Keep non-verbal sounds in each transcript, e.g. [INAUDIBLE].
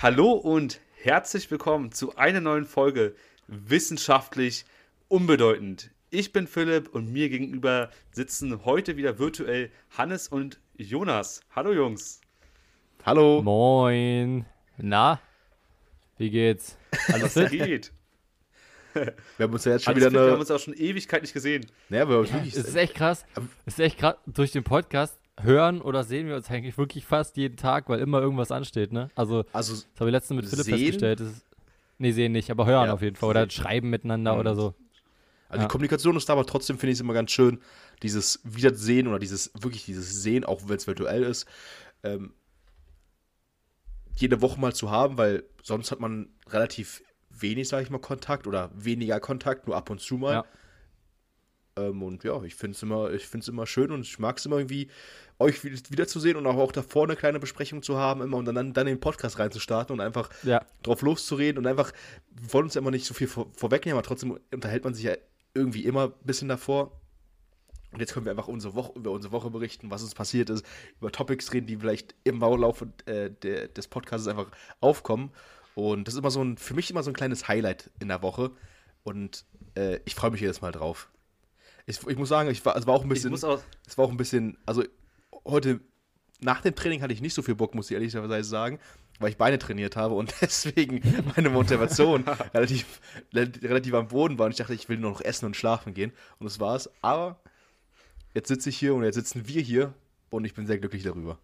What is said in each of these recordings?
Hallo und herzlich willkommen zu einer neuen Folge Wissenschaftlich unbedeutend. Ich bin Philipp und mir gegenüber sitzen heute wieder virtuell Hannes und Jonas. Hallo Jungs. Hallo. Moin. Na? Wie geht's? Alles geht. Wir haben uns ja jetzt schon Alles wieder fit, eine. Wir haben uns auch schon Ewigkeit nicht gesehen. Ja, wir haben Ja, wirklich, es ist echt krass. Es ist echt krass. Durch den Podcast hören oder sehen wir uns eigentlich wirklich fast jeden Tag, weil immer irgendwas ansteht, ne? Also, also das habe ich letztens mit Philipp Sehen? festgestellt. Ist, nee, sehen nicht, aber hören Ja, auf jeden Fall. Oder schreiben miteinander Mhm. oder so. Also Ja. die Kommunikation ist da, aber trotzdem finde ich es immer ganz schön, dieses Wiedersehen oder dieses, wirklich dieses Sehen, auch wenn es virtuell ist, ähm, jede Woche mal zu haben, weil sonst hat man relativ wenig, sage ich mal, Kontakt oder weniger Kontakt, nur ab und zu mal. Ähm, und ja, ich finde es immer, ich find's immer schön und ich mag es immer irgendwie, euch wieder- wiederzusehen und auch, auch davor eine kleine Besprechung zu haben immer und dann, dann in den Podcast reinzustarten und einfach Ja. drauf loszureden und einfach, wir wollen uns ja immer nicht so viel vor, vorwegnehmen, aber trotzdem unterhält man sich ja irgendwie immer ein bisschen davor. Und jetzt können wir einfach unsere Woche, über unsere Woche berichten, was uns passiert ist, über Topics reden, die vielleicht im Baulaufe äh, der, des Podcasts einfach aufkommen. Und das ist immer so ein, für mich immer so ein kleines Highlight in der Woche. Und äh, ich freue mich jedes Mal drauf. Ich, ich muss sagen, ich war, es war auch ein Ich bisschen, muss auch, es war auch ein bisschen, also heute nach dem Training hatte ich nicht so viel Bock, muss ich ehrlicherweise sagen, weil ich Beine trainiert habe und [LAUGHS] deswegen meine Motivation [LAUGHS] relativ, relativ am Boden war und ich dachte, ich will nur noch essen und schlafen gehen und das war's. Aber jetzt sitze ich hier und jetzt sitzen wir hier und ich bin sehr glücklich darüber.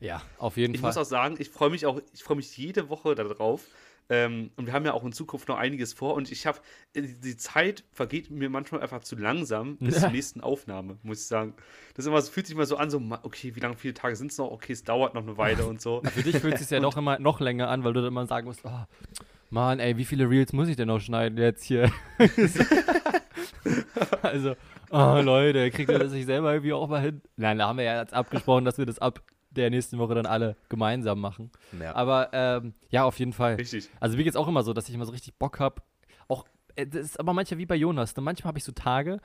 Ja, auf jeden ich Fall. muss auch sagen, ich freue mich auch, ich freue mich jede Woche darauf. Ähm, und wir haben ja auch in Zukunft noch einiges vor und ich habe, die Zeit vergeht mir manchmal einfach zu langsam bis Ja. zur nächsten Aufnahme, muss ich sagen. Das ist immer, fühlt sich immer so an, so, okay, wie lange, viele Tage sind es noch? Okay, es dauert noch eine Weile und so. [LAUGHS] Für dich fühlt es sich ja [LAUGHS] doch immer noch länger an, weil du dann immer sagen musst, oh, Mann, ey, wie viele Reels muss ich denn noch schneiden jetzt hier? [LAUGHS] also, oh Leute, kriegt ihr das sich selber irgendwie auch mal hin? Nein, da haben wir ja jetzt abgesprochen, dass wir das ab der nächsten Woche dann alle gemeinsam machen. Ja. Aber ähm, ja, auf jeden Fall. Richtig. Also mir geht's auch immer so, dass ich immer so richtig Bock habe. Auch, äh, das ist aber manchmal wie bei Jonas. Ne? Manchmal habe ich so Tage,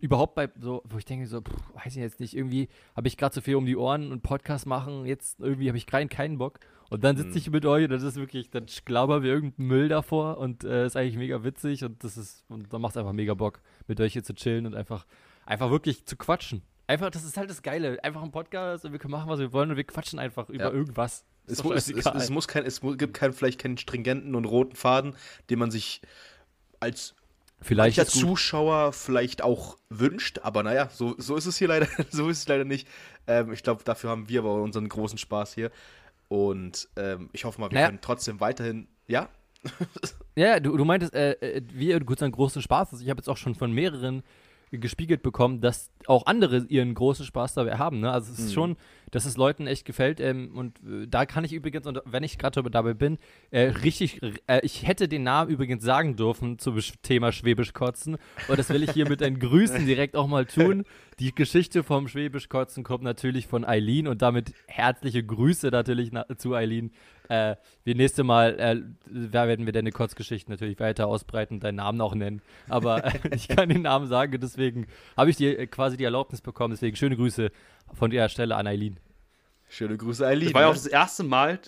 überhaupt bei so, wo ich denke so, pff, weiß ich jetzt nicht, irgendwie habe ich gerade so viel um die Ohren und Podcast machen, jetzt irgendwie habe ich keinen, keinen Bock. Und dann sitze Mhm. ich mit euch und das ist wirklich, dann glaubern wir irgendeinen Müll davor und äh, ist eigentlich mega witzig und das ist, und dann macht es einfach mega Bock, mit euch hier zu chillen und einfach, einfach wirklich zu quatschen. Einfach, das ist halt das Geile. Einfach ein Podcast und wir können machen, was wir wollen und wir quatschen einfach über Ja. irgendwas. Ist Es, mu- es, es, es, muss kein, es gibt kein, vielleicht keinen stringenten und roten Faden, den man sich als Vielleicht ist gut. Zuschauer vielleicht auch wünscht, aber naja, so, so ist es hier leider, [LAUGHS] so ist es leider nicht. Ähm, ich glaube, dafür haben wir aber unseren großen Spaß hier. Und ähm, ich hoffe mal, wir Naja. können trotzdem weiterhin. Ja? Ja, du, du meintest, äh, äh, wir gut einen großen Spaß. Also ich habe jetzt auch schon von mehreren gespiegelt bekommen, dass auch andere ihren großen Spaß dabei haben. Ne? Also es ist Mhm. schon, dass es Leuten echt gefällt. Ähm, und äh, da kann ich übrigens, und wenn ich gerade dabei bin, äh, richtig, äh, ich hätte den Namen übrigens sagen dürfen zum Thema Schwäbisch kotzen. Und das will ich hier mit den [LAUGHS] Grüßen direkt auch mal tun. Die Geschichte vom Schwäbisch kotzen kommt natürlich von Eileen und damit herzliche Grüße natürlich na zu Eileen. Äh, wir nächste Mal äh, werden wir deine Kurzgeschichten natürlich weiter ausbreiten und deinen Namen auch nennen. Aber äh, [LAUGHS] ich kann den Namen sagen, deswegen habe ich dir äh, quasi die Erlaubnis bekommen. Deswegen schöne Grüße von der Stelle an Eileen. Schöne Grüße, Eileen. Das war ja auch ne? das erste Mal,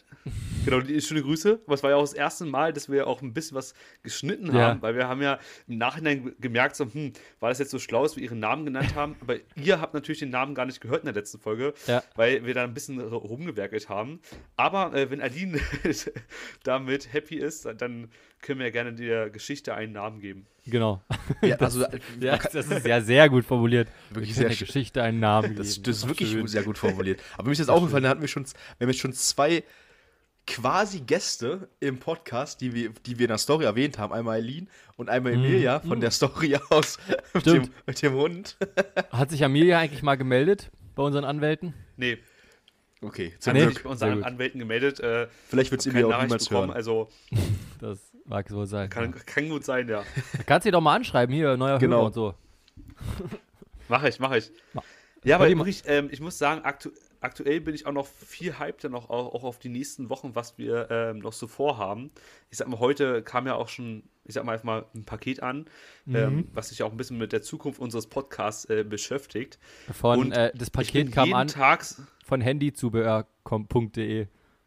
genau, die schöne Grüße, aber es war ja auch das erste Mal, dass wir auch ein bisschen was geschnitten Ja. haben, weil wir haben ja im Nachhinein ge- gemerkt, so, hm, war das jetzt so schlau, dass wir ihren Namen genannt haben, aber ihr habt natürlich den Namen gar nicht gehört in der letzten Folge, Ja. weil wir da ein bisschen rumgewerkelt haben. Aber äh, wenn Aline [LAUGHS] damit happy ist, dann können wir gerne der Geschichte einen Namen geben. Genau. ja, [LAUGHS] also, Ja, das ist ja sehr gut formuliert. Wirklich Wir sehr der. Geschichte einen Namen Das, geben. das ist wirklich schön. sehr gut formuliert. [LAUGHS] Aber mir ist jetzt aufgefallen, da hatten wir schon, wir haben jetzt schon zwei quasi Gäste im Podcast, die wir, die wir in der Story erwähnt haben. Einmal Eileen und einmal Emilia von der Story aus mit dem, Mhm. Mit dem Hund. [LAUGHS] Hat sich Amelia eigentlich mal gemeldet bei unseren Anwälten? Nee, Okay, zum hat sich bei unseren. Anwälten gemeldet. Äh, Vielleicht wird es Emilia auch niemals bekommen, hören. also Das mag wohl sein. kann, ja. kann gut sein, ja. Kannst du dir doch mal anschreiben, hier, neuer Genau. Hörer und so. [LAUGHS] Mache ich, mache ich. Ja, aber wirklich, ähm, ich muss sagen, aktu aktuell bin ich auch noch viel hyped noch auch, auch auf die nächsten Wochen, was wir ähm, noch so vorhaben. Ich sag mal, heute kam ja auch schon, ich sag mal einfach mal ein Paket an, ähm, Mhm. was sich auch ein bisschen mit der Zukunft unseres Podcasts äh, beschäftigt. Von, Und äh, das Paket kam an Tag, von handyzubehör.de.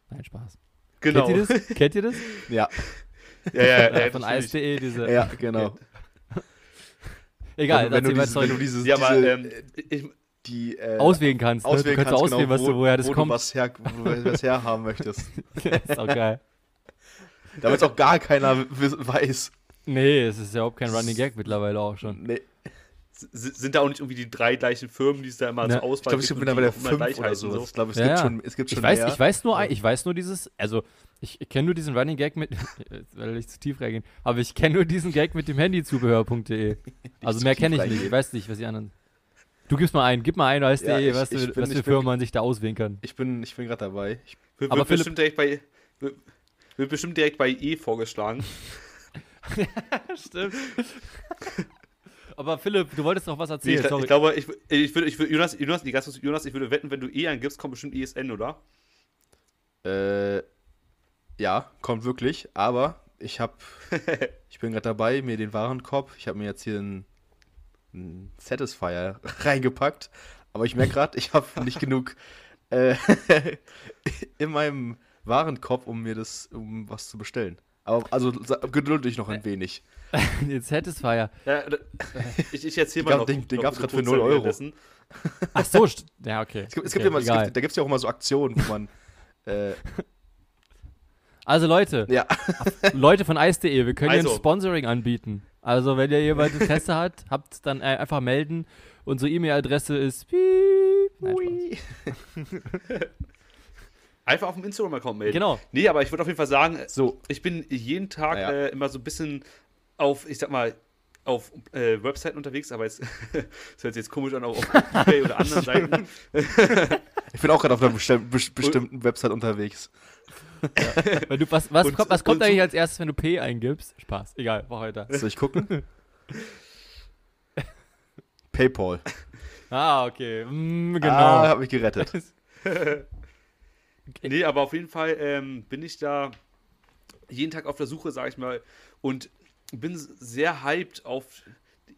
Nein, Spaß. Genau. Kennt ihr das? [LAUGHS] Kennt ihr das? Ja, [LAUGHS] Ja, ja, ja, Äh, von natürlich. ASDE, diese. ja, genau. Egal, wenn, du mal dieses, Zeug. wenn du dieses, Ja, aber diese, ähm, ich, die äh, auswählen kannst. Ne? auswählen du kannst kannst, auswählen, genau, was du, wo, woher das wo kommt. du was, her, wo du was herhaben möchtest. [LAUGHS] das ist auch geil. [LAUGHS] Damit auch gar keiner weiß. Nee, es ist ja überhaupt kein Running Gag mittlerweile auch schon. Nee. s- sind da auch nicht irgendwie die drei gleichen Firmen, die es da immer Ja. zur Auswahl Ich glaube, es gibt und die mittlerweile auch immer fünf gleich oder so. Ich glaube, es, Ja, gibt ja. schon, es gibt schon Ich weiß, mehr. ich weiß nur, ich weiß nur dieses, also ich kenne nur diesen Running Gag mit, [LAUGHS] jetzt will ich zu tief reingehen, aber ich kenne nur diesen Gag mit dem Handyzubehör.de. [LAUGHS] Also mehr kenne ich nicht. Ich weiß nicht, was die anderen. Du gibst mal ein, gib mal ein, als Ja, .de, ich- was, ich für- bin- was für Firmen man sich da auswählen kann. Ich bin, ich bin gerade dabei. Ich, Wird, Aber wird, Philipp- bestimmt direkt bei, wird, wird bestimmt direkt bei E vorgeschlagen. [LAUGHS] Stimmt. aber Philipp, du wolltest noch was Nee, erzählen, ich, sorry. ich glaube, ich, ich würde, ich würde, Jonas, Jonas, nee, ganz kurz, Jonas, ich würde wetten, wenn du E eingibst, kommt bestimmt ESN, oder? äh, ja, kommt wirklich. Aber ich habe, [LAUGHS] ich bin gerade dabei, mir den Warenkorb. Ich habe mir jetzt hier einen, einen Satisfier [LAUGHS] reingepackt. Aber ich merke gerade, ich habe nicht [LAUGHS] genug äh, in meinem Warenkorb, um mir das, um was zu bestellen. Aber also geduld dich noch ein wenig. Jetzt Satisfier. Ja, ich, ich erzähle Den mal gab- noch. den- den gab's eine grad für Kurzzeit 0 Euro. Ach so, ja, okay. Es gibt, es gibt okay, immer, es gibt, da gibt es ja auch immer so Aktionen, wo man. Äh, Also Leute, ja, [LAUGHS] Leute von ice.de, wir können Also. ein Sponsoring anbieten. Also, wenn ihr jemand Interesse hat, habt dann äh, einfach melden. Unsere E-Mail-Adresse ist. Nein. [LAUGHS] Einfach auf dem Instagram-Account melden. Genau. Nee, aber ich würde auf jeden Fall sagen, so. ich bin jeden Tag ja. äh, immer so ein bisschen auf, ich sag mal, auf äh, Webseiten unterwegs, aber jetzt, das [LAUGHS] hört sich jetzt komisch an, auf, auf eBay oder anderen Seiten. Ich bin auch gerade auf einer besti bes- bestimmten Website unterwegs. Wenn du, was was, Und- kommt, was kommt eigentlich als erstes, wenn du P eingibst? Spaß. Egal, mach weiter. Soll ich gucken? [LAUGHS] PayPal. Ah, okay. Mm, genau. Ah, hab mich gerettet. [LAUGHS] Nee, aber auf jeden Fall ähm, bin ich da jeden Tag auf der Suche, sag ich mal, und bin sehr hyped auf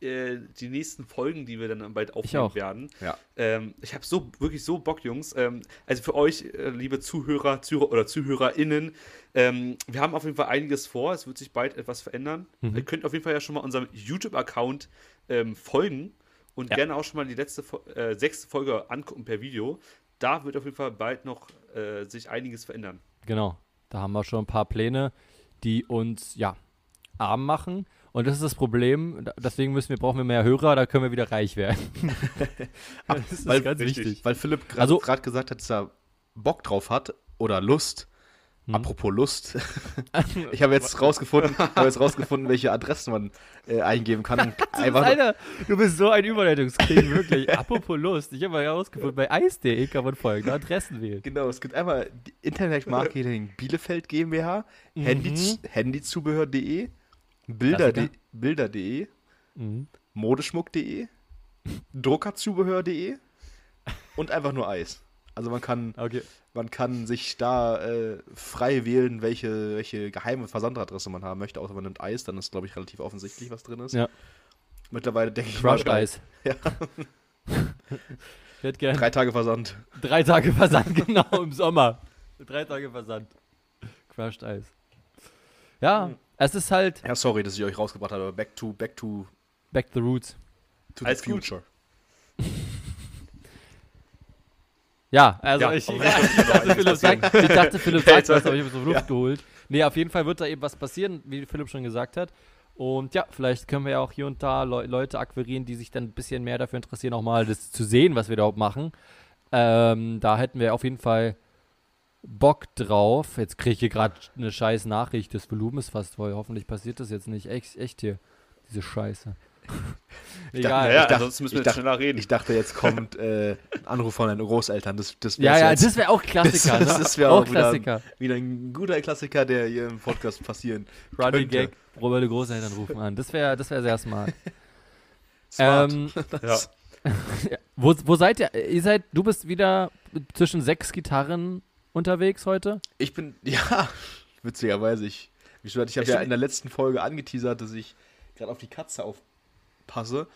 äh, die nächsten Folgen, die wir dann bald aufnehmen werden. Ja. Ähm, ich habe so wirklich so Bock, Jungs. Ähm, also für euch, äh, liebe Zuhörer, Zuhörer oder ZuhörerInnen, ähm, wir haben auf jeden Fall einiges vor. Es wird sich bald etwas verändern. Mhm. Ihr könnt auf jeden Fall ja schon mal unserem YouTube-Account ähm, folgen und Ja. gerne auch schon mal die letzte äh, sechste Folge angucken per Video. Da wird auf jeden Fall bald noch äh, sich einiges verändern. Genau. Da haben wir schon ein paar Pläne, die uns, ja, arm machen. Und das ist das Problem. Deswegen müssen wir, brauchen wir mehr Hörer, da können wir wieder reich werden. [LAUGHS] [LAUGHS] das ist weil- ganz richtig. wichtig. Weil Philipp gerade Also- gesagt hat, dass er Bock drauf hat oder Lust. Hm. Apropos Lust. [LAUGHS] ich habe jetzt rausgefunden, habe jetzt rausgefunden, welche Adressen man äh, eingeben kann. Einfach, Alter, du bist so ein Überleitungskrieg, wirklich. Apropos Lust, ich habe mal herausgefunden, bei ice.de kann man folgende Adressen wählen. genau, es gibt einmal Internet Marketing Bielefeld GmbH, Mhm. Handy, Handyzubehör.de, Bilder.de, Klassiker. Bilder.de, Mhm. Modeschmuck.de, [LAUGHS] Druckerzubehör.de und einfach nur Eis. Also man kann, Okay. man kann sich da äh, frei wählen, welche, welche geheime Versandadresse man haben möchte, außer man nimmt Eis, dann ist, glaube ich, relativ offensichtlich, was drin ist. Ja. Mittlerweile denke ich Crushed mal, Eis. [LAUGHS] Ja. Ich hätte gern drei Tage Versand. drei Tage Versand, [LAUGHS] genau, im Sommer. Drei Tage Versand. Crushed Eis. Ja, Mhm. es ist halt Ja, sorry, dass ich euch rausgebracht habe, aber back to, back to, Back the Roots. to Alles the future. [LAUGHS] Ja, also Ja, ich, [LAUGHS] aber ich, dachte, Philipp [LAUGHS] sagt, ich dachte, Philipp sagt was, aber ich habe so Luft Ja. geholt. Nee, auf jeden Fall wird da eben was passieren, wie Philipp schon gesagt hat. Und ja, vielleicht können wir ja auch hier und da Leu Leute akquirieren, die sich dann ein bisschen mehr dafür interessieren, auch mal das zu sehen, was wir da überhaupt machen. Ähm, da hätten wir auf jeden Fall Bock drauf. Jetzt kriege ich hier gerade eine scheiß Nachricht. Das Volumen ist fast voll. Hoffentlich passiert das jetzt nicht. Echt, echt hier. Diese Scheiße. Egal. Naja, dachte- ansonsten müssen wir dachte- schneller reden. Ich dachte, jetzt kommt äh, ein Anruf von deinen Großeltern. Das, das ja, ja, jetzt. das wäre auch Klassiker. Das- ne? das wär auch auch wieder- Klassiker. wieder ein guter Klassiker, der hier im Podcast passieren Running könnte. Gag, Robert Großeltern rufen an. Das wäre das wär sehr smart. Smart. ähm, [LAUGHS] [LAUGHS] ja. wo, wo seid ihr? Ihr seid, du bist wieder zwischen sechs Gitarren unterwegs heute? Ich bin, [LAUGHS] ja, witzigerweise, ich, wie schon gesagt, ich habe Ja, in der letzten Folge angeteasert, dass ich gerade auf die Katze aufpasse.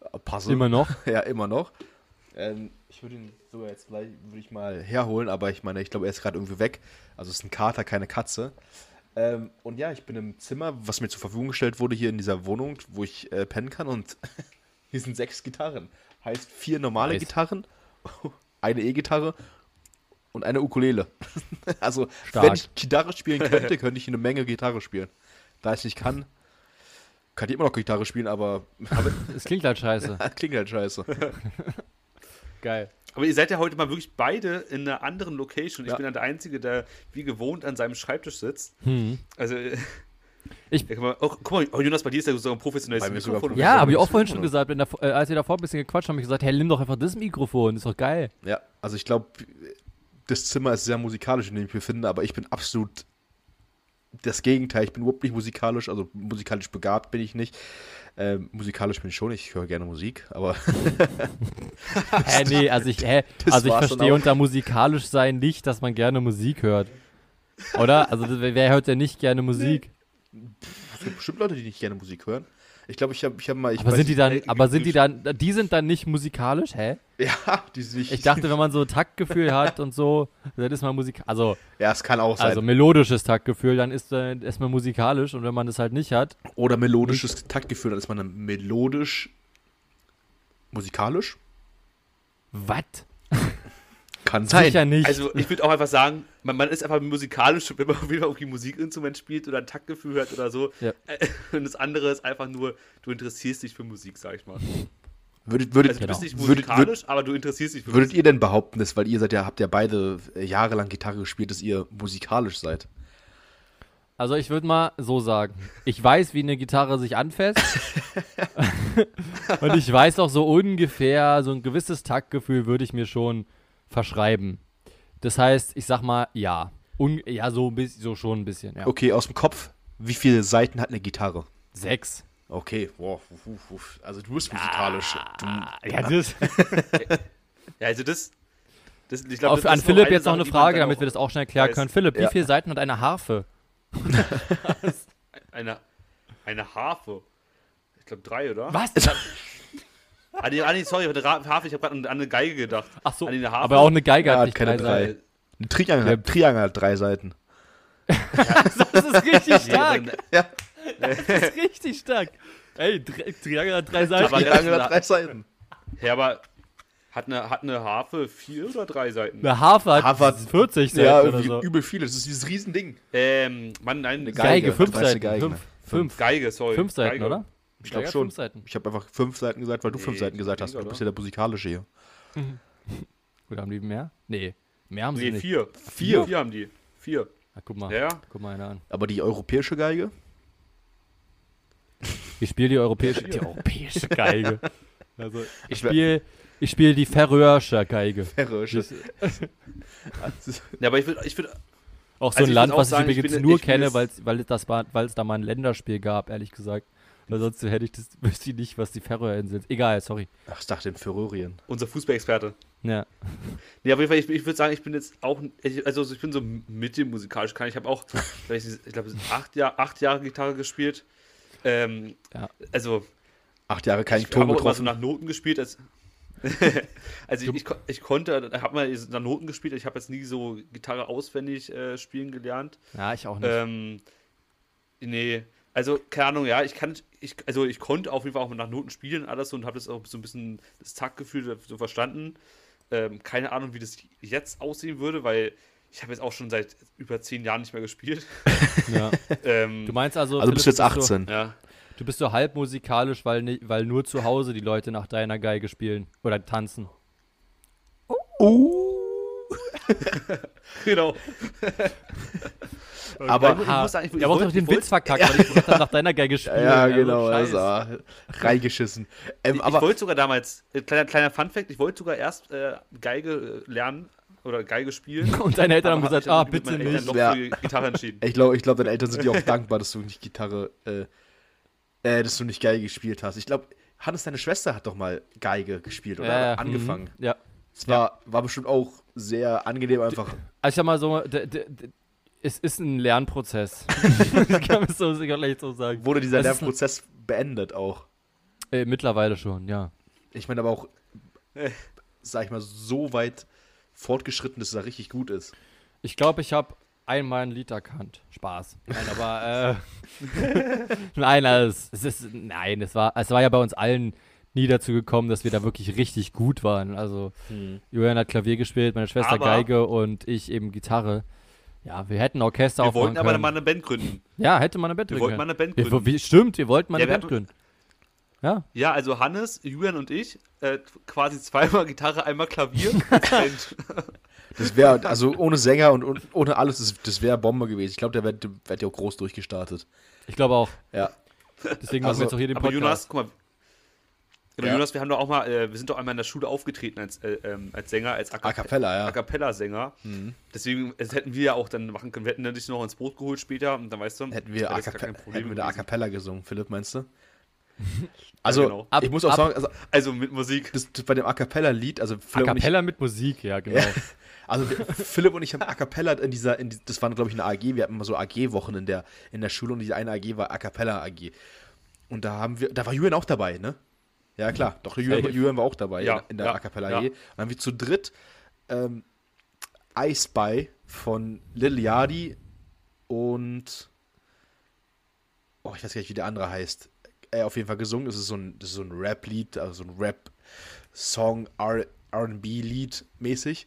Äh, Passe. Immer noch. [LAUGHS] Ja, immer noch. Ähm, ich würde ihn sogar jetzt gleich würde ich mal herholen, aber ich meine, ich glaube, er ist gerade irgendwie weg. Also es ist ein Kater, keine Katze. Ähm, und ja, ich bin im Zimmer, was mir zur Verfügung gestellt wurde hier in dieser Wohnung, wo ich äh, pennen kann. Und [LAUGHS] hier sind sechs Gitarren. Heißt vier normale Nice. Gitarren, eine E-Gitarre und eine Ukulele. [LAUGHS] also Stark. wenn ich Gitarre spielen [LAUGHS] könnte, könnte ich eine Menge Gitarre spielen. Da ich nicht kann, kann ich immer noch Gitarre spielen, aber [LAUGHS] Es klingt halt scheiße. klingt halt scheiße. Geil. Aber ihr seid ja heute mal wirklich beide in einer anderen Location. Ich Ja. bin dann der Einzige, der wie gewohnt an seinem Schreibtisch sitzt. Hm. Also, Ich- ja, guck, mal, oh, guck mal, oh, Jonas, bei dir ist ja so ein professionelles Mikrofon. Ja, habe ich auch vorhin schon gesagt. Der, äh, als wir davor ein bisschen gequatscht haben, habe ich gesagt, hey, nimm doch einfach das Mikrofon, ist doch geil. Ja, also ich glaube, das Zimmer ist sehr musikalisch, in dem ich mich befinde, aber ich bin absolut das Gegenteil. Ich bin überhaupt nicht musikalisch, also musikalisch begabt bin ich nicht. Ähm, musikalisch bin ich schon, ich höre gerne Musik, aber [LAUGHS] Hä, nee, also ich, hä, also ich verstehe unter musikalisch sein nicht, dass man gerne Musik hört. Oder? Also wer hört denn nicht gerne Musik? es gibt bestimmt Leute, die nicht gerne Musik hören. Ich glaube, ich habe ich hab mal. Ich aber sind die dann, ey, aber sind die dann, die sind dann nicht musikalisch, hä? nicht- Ja, die sind nicht. Ich dachte, wenn man so Taktgefühl hat und so, dann ist man Musik, also, ja, es kann auch sein. also melodisches Taktgefühl, dann ist, äh, ist man musikalisch und wenn man das halt nicht hat, Oder melodisches Taktgefühl, dann ist man dann melodisch musikalisch. was? Kann sein. Sicher nicht. Also, ich würde auch einfach sagen, man, man ist einfach musikalisch, wenn man [LAUGHS] auf jeden Fall irgendwie ein Musikinstrument spielt oder ein Taktgefühl hat oder so. Ja. Äh, [LAUGHS] Und das andere ist einfach nur, du interessierst dich für Musik, sag ich mal. Würdet, würdet, Also, du Genau. bist nicht musikalisch, würdet, aber du interessierst dich für würdet Musik. ihr denn behaupten, dass, weil ihr seid ja, habt ja beide jahrelang Gitarre gespielt, dass ihr musikalisch seid? Also ich würde mal so sagen, ich weiß, wie eine Gitarre sich anfasst. [LAUGHS] und ich weiß auch so ungefähr, so ein gewisses Taktgefühl würde ich mir schon verschreiben. Das heißt, ich sag mal, ja. Un ja, so, ein bisschen, so schon ein bisschen, ja. Okay, aus dem Kopf, wie viele Seiten hat eine Gitarre? Sechs. Okay, wow, uf, uf, uf. also du bist musikalisch. Ah, Du, ja, das, [LAUGHS] Ja, also das. das ich glaub, auf, das an Philipp jetzt noch eine Frage, damit wir das auch schnell klären weiß. können. Philipp, wie Ja. viele Seiten hat eine Harfe? [LAUGHS] [LAUGHS] Eine, eine Harfe. Ich glaube drei, oder? Was? Ah, nee, ah, nee, sorry, eine Ra- Harfe, ich habe gerade an eine Geige gedacht. Ach so, An aber auch eine Geige Ja, hat nicht keine drei drei. Ein Triangel, Ja. hat, Triangel hat drei Seiten. [LAUGHS] Das ist richtig stark. dann- Ja, Das ist richtig stark. Ey, Tri- Triangel hat drei Seiten. Triangel hat drei Seiten. Ja, aber hat eine, hat eine Harfe vier oder drei Seiten? Eine Harfe hat Harfe hat- 40 Seiten Ja, oder irgendwie so. übel viele. Das ist dieses Riesending. Ähm, Mann, nein, Eine Geige, Geige. fünf Seiten. die Geige, fünf, fünf, Geige, sorry. fünf Seiten, Geige. oder? Ich glaube schon. Ich habe einfach fünf Seiten gesagt, weil du Nee, fünf Seiten gesagt hast. Du bist oder? ja der musikalische hier. [LAUGHS] Gut, haben die mehr? Nee, mehr haben sie Nee, nicht. vier. Vier? Vier haben die. Vier. Ah, guck mal, Ja, guck mal einer an. Aber die europäische Geige? Ich spiele die europäische, [LAUGHS] die europäische Geige. [LAUGHS] Also, ich spiele ich spiel die Färöische Geige. Färöische. Ja, aber ich würde ich würd, Auch so Also ein Land, was sagen, ich übrigens bin- nur ich kenne, jetzt- weil's, weil, das war, weil es da mal ein Länderspiel gab, ehrlich gesagt. Weil sonst hätte ich das, [LAUGHS] wüsste ich nicht, was die Färöerinseln sind. Egal, sorry. Ach, ich dachte in Färöerien. unser Fußballexperte. Ja. Nee, auf jeden Fall, ich, ich würde sagen, ich bin jetzt auch, ich, also ich bin so mittelmusikalisch kann. Ich habe auch, [LAUGHS] ich glaube, acht, Jahr, acht Jahre Gitarre gespielt. Ähm, Ja. Also, Acht Jahre kein ich Ton habe auch immer so getroffen. nach Noten gespielt. Als, [LAUGHS] also ich, ich, ich konnte, habe mal nach Noten gespielt. Ich habe jetzt nie so Gitarre auswendig äh, spielen gelernt. ja, ich auch nicht. Ähm, nee, also keine Ahnung, ja, ich kann, ich, also ich konnte auf jeden Fall auch nach Noten spielen, alles so und habe das auch so ein bisschen das Taktgefühl so verstanden. Ähm, keine Ahnung, wie das jetzt aussehen würde, weil ich habe jetzt auch schon seit über zehn Jahren nicht mehr gespielt. [LAUGHS] ja. ähm, Du meinst also, Also du bist jetzt du 18. ja, Du bist so halb musikalisch, weil, weil nur zu Hause die Leute nach deiner Geige spielen oder tanzen. [LAUGHS] genau. [LAUGHS] Aber- ich muss sagen, ich, ich Er wollte doch den Witz verkackt, weil ich [LAUGHS] habe, nach deiner Geige spielen. Ja, Also, genau. Also, reingeschissen. Ähm, Ich, ich wollte sogar damals, äh, kleiner, kleiner Fun-Fact, ich wollte sogar erst äh, Geige äh, lernen oder Geige spielen. Und deine Eltern haben gesagt, ah, bitte nicht. doch Ja. für Gitarre entschieden. ich glaube, ich glaub, deine Eltern sind dir auch dankbar, dass du nicht Gitarre, äh, äh, dass du nicht Geige gespielt hast. Ich glaube, Hannes, deine Schwester hat doch mal Geige gespielt, oder? Ja, ja, Angefangen. mhm. Ja. Es war, war bestimmt auch sehr angenehm einfach. Also ich sag mal so, es ist ein Lernprozess. [LAUGHS] das kann man so sicherlich so sagen. Wurde dieser Das Lernprozess beendet auch. Äh, mittlerweile schon, ja. Ich meine aber auch, sag ich mal, so weit fortgeschritten, dass es da richtig gut ist. Ich glaube, ich habe einmal ein Lied erkannt. Spaß. Nein, aber äh, [LAUGHS] nein, also, es ist nein, es war es war ja bei uns allen nie dazu gekommen, dass wir da wirklich richtig gut waren. Also Julian hat Klavier gespielt, meine Schwester Aber- Geige und ich eben Gitarre. Ja, wir hätten Orchester Wir aufmachen wollten aber können. mal eine Band gründen. ja, hätte man eine Band Wir gründen wollten mal können. eine Band Wir, gründen. wie, stimmt, wir wollten mal Ja, eine wir Band gründen. Ja, Ja, also Hannes, Julian und ich, äh, quasi zweimal Gitarre, einmal Klavier. [LAUGHS] [LAUGHS] Das wäre, also ohne Sänger und, und ohne alles, das, das wäre Bombe gewesen. Ich glaube, der wird ja auch groß durchgestartet. ich glaube auch. Ja. Deswegen Also, machen wir jetzt auch hier den aber Podcast. Jonas, guck mal. Aber Ja. Jonas, wir haben doch auch mal, äh, wir sind doch einmal in der Schule aufgetreten als, äh, ähm, als Sänger, als A cappella, ja. A cappella-Sänger. Deswegen, das hätten wir ja auch dann machen können. Wir hätten dann dich noch ins Boot geholt später und dann weißt du, Hätten wir, A cappella, Problem hätten wir da A cappella gesungen, Philipp, meinst du? [LAUGHS] Also, genau. Ab- ich muss auch ab- sagen, also, Also mit Musik. das, das bei dem A cappella-Lied, also A Philipp ich, Cappella mit Musik, ja, genau. Ja. also Philipp und ich haben A cappella in dieser, in die, das war glaube ich eine AG, wir hatten immer so AG-Wochen in der, in der Schule und diese eine AG war A cappella AG. Und da haben wir, da war Julian auch dabei, ne? Ja, klar, doch, Julian, Safe. Julian war auch dabei Ja, in, in der ja, A cappella ja. AG. Und dann haben wir zu dritt ähm, I Spy von Lil Yadi und oh, ich weiß gar nicht, wie der andere heißt. Äh, auf jeden Fall gesungen. Das ist so ein, das ist so ein Rap-Lied, also so ein Rap-Song, RB-Lied mäßig.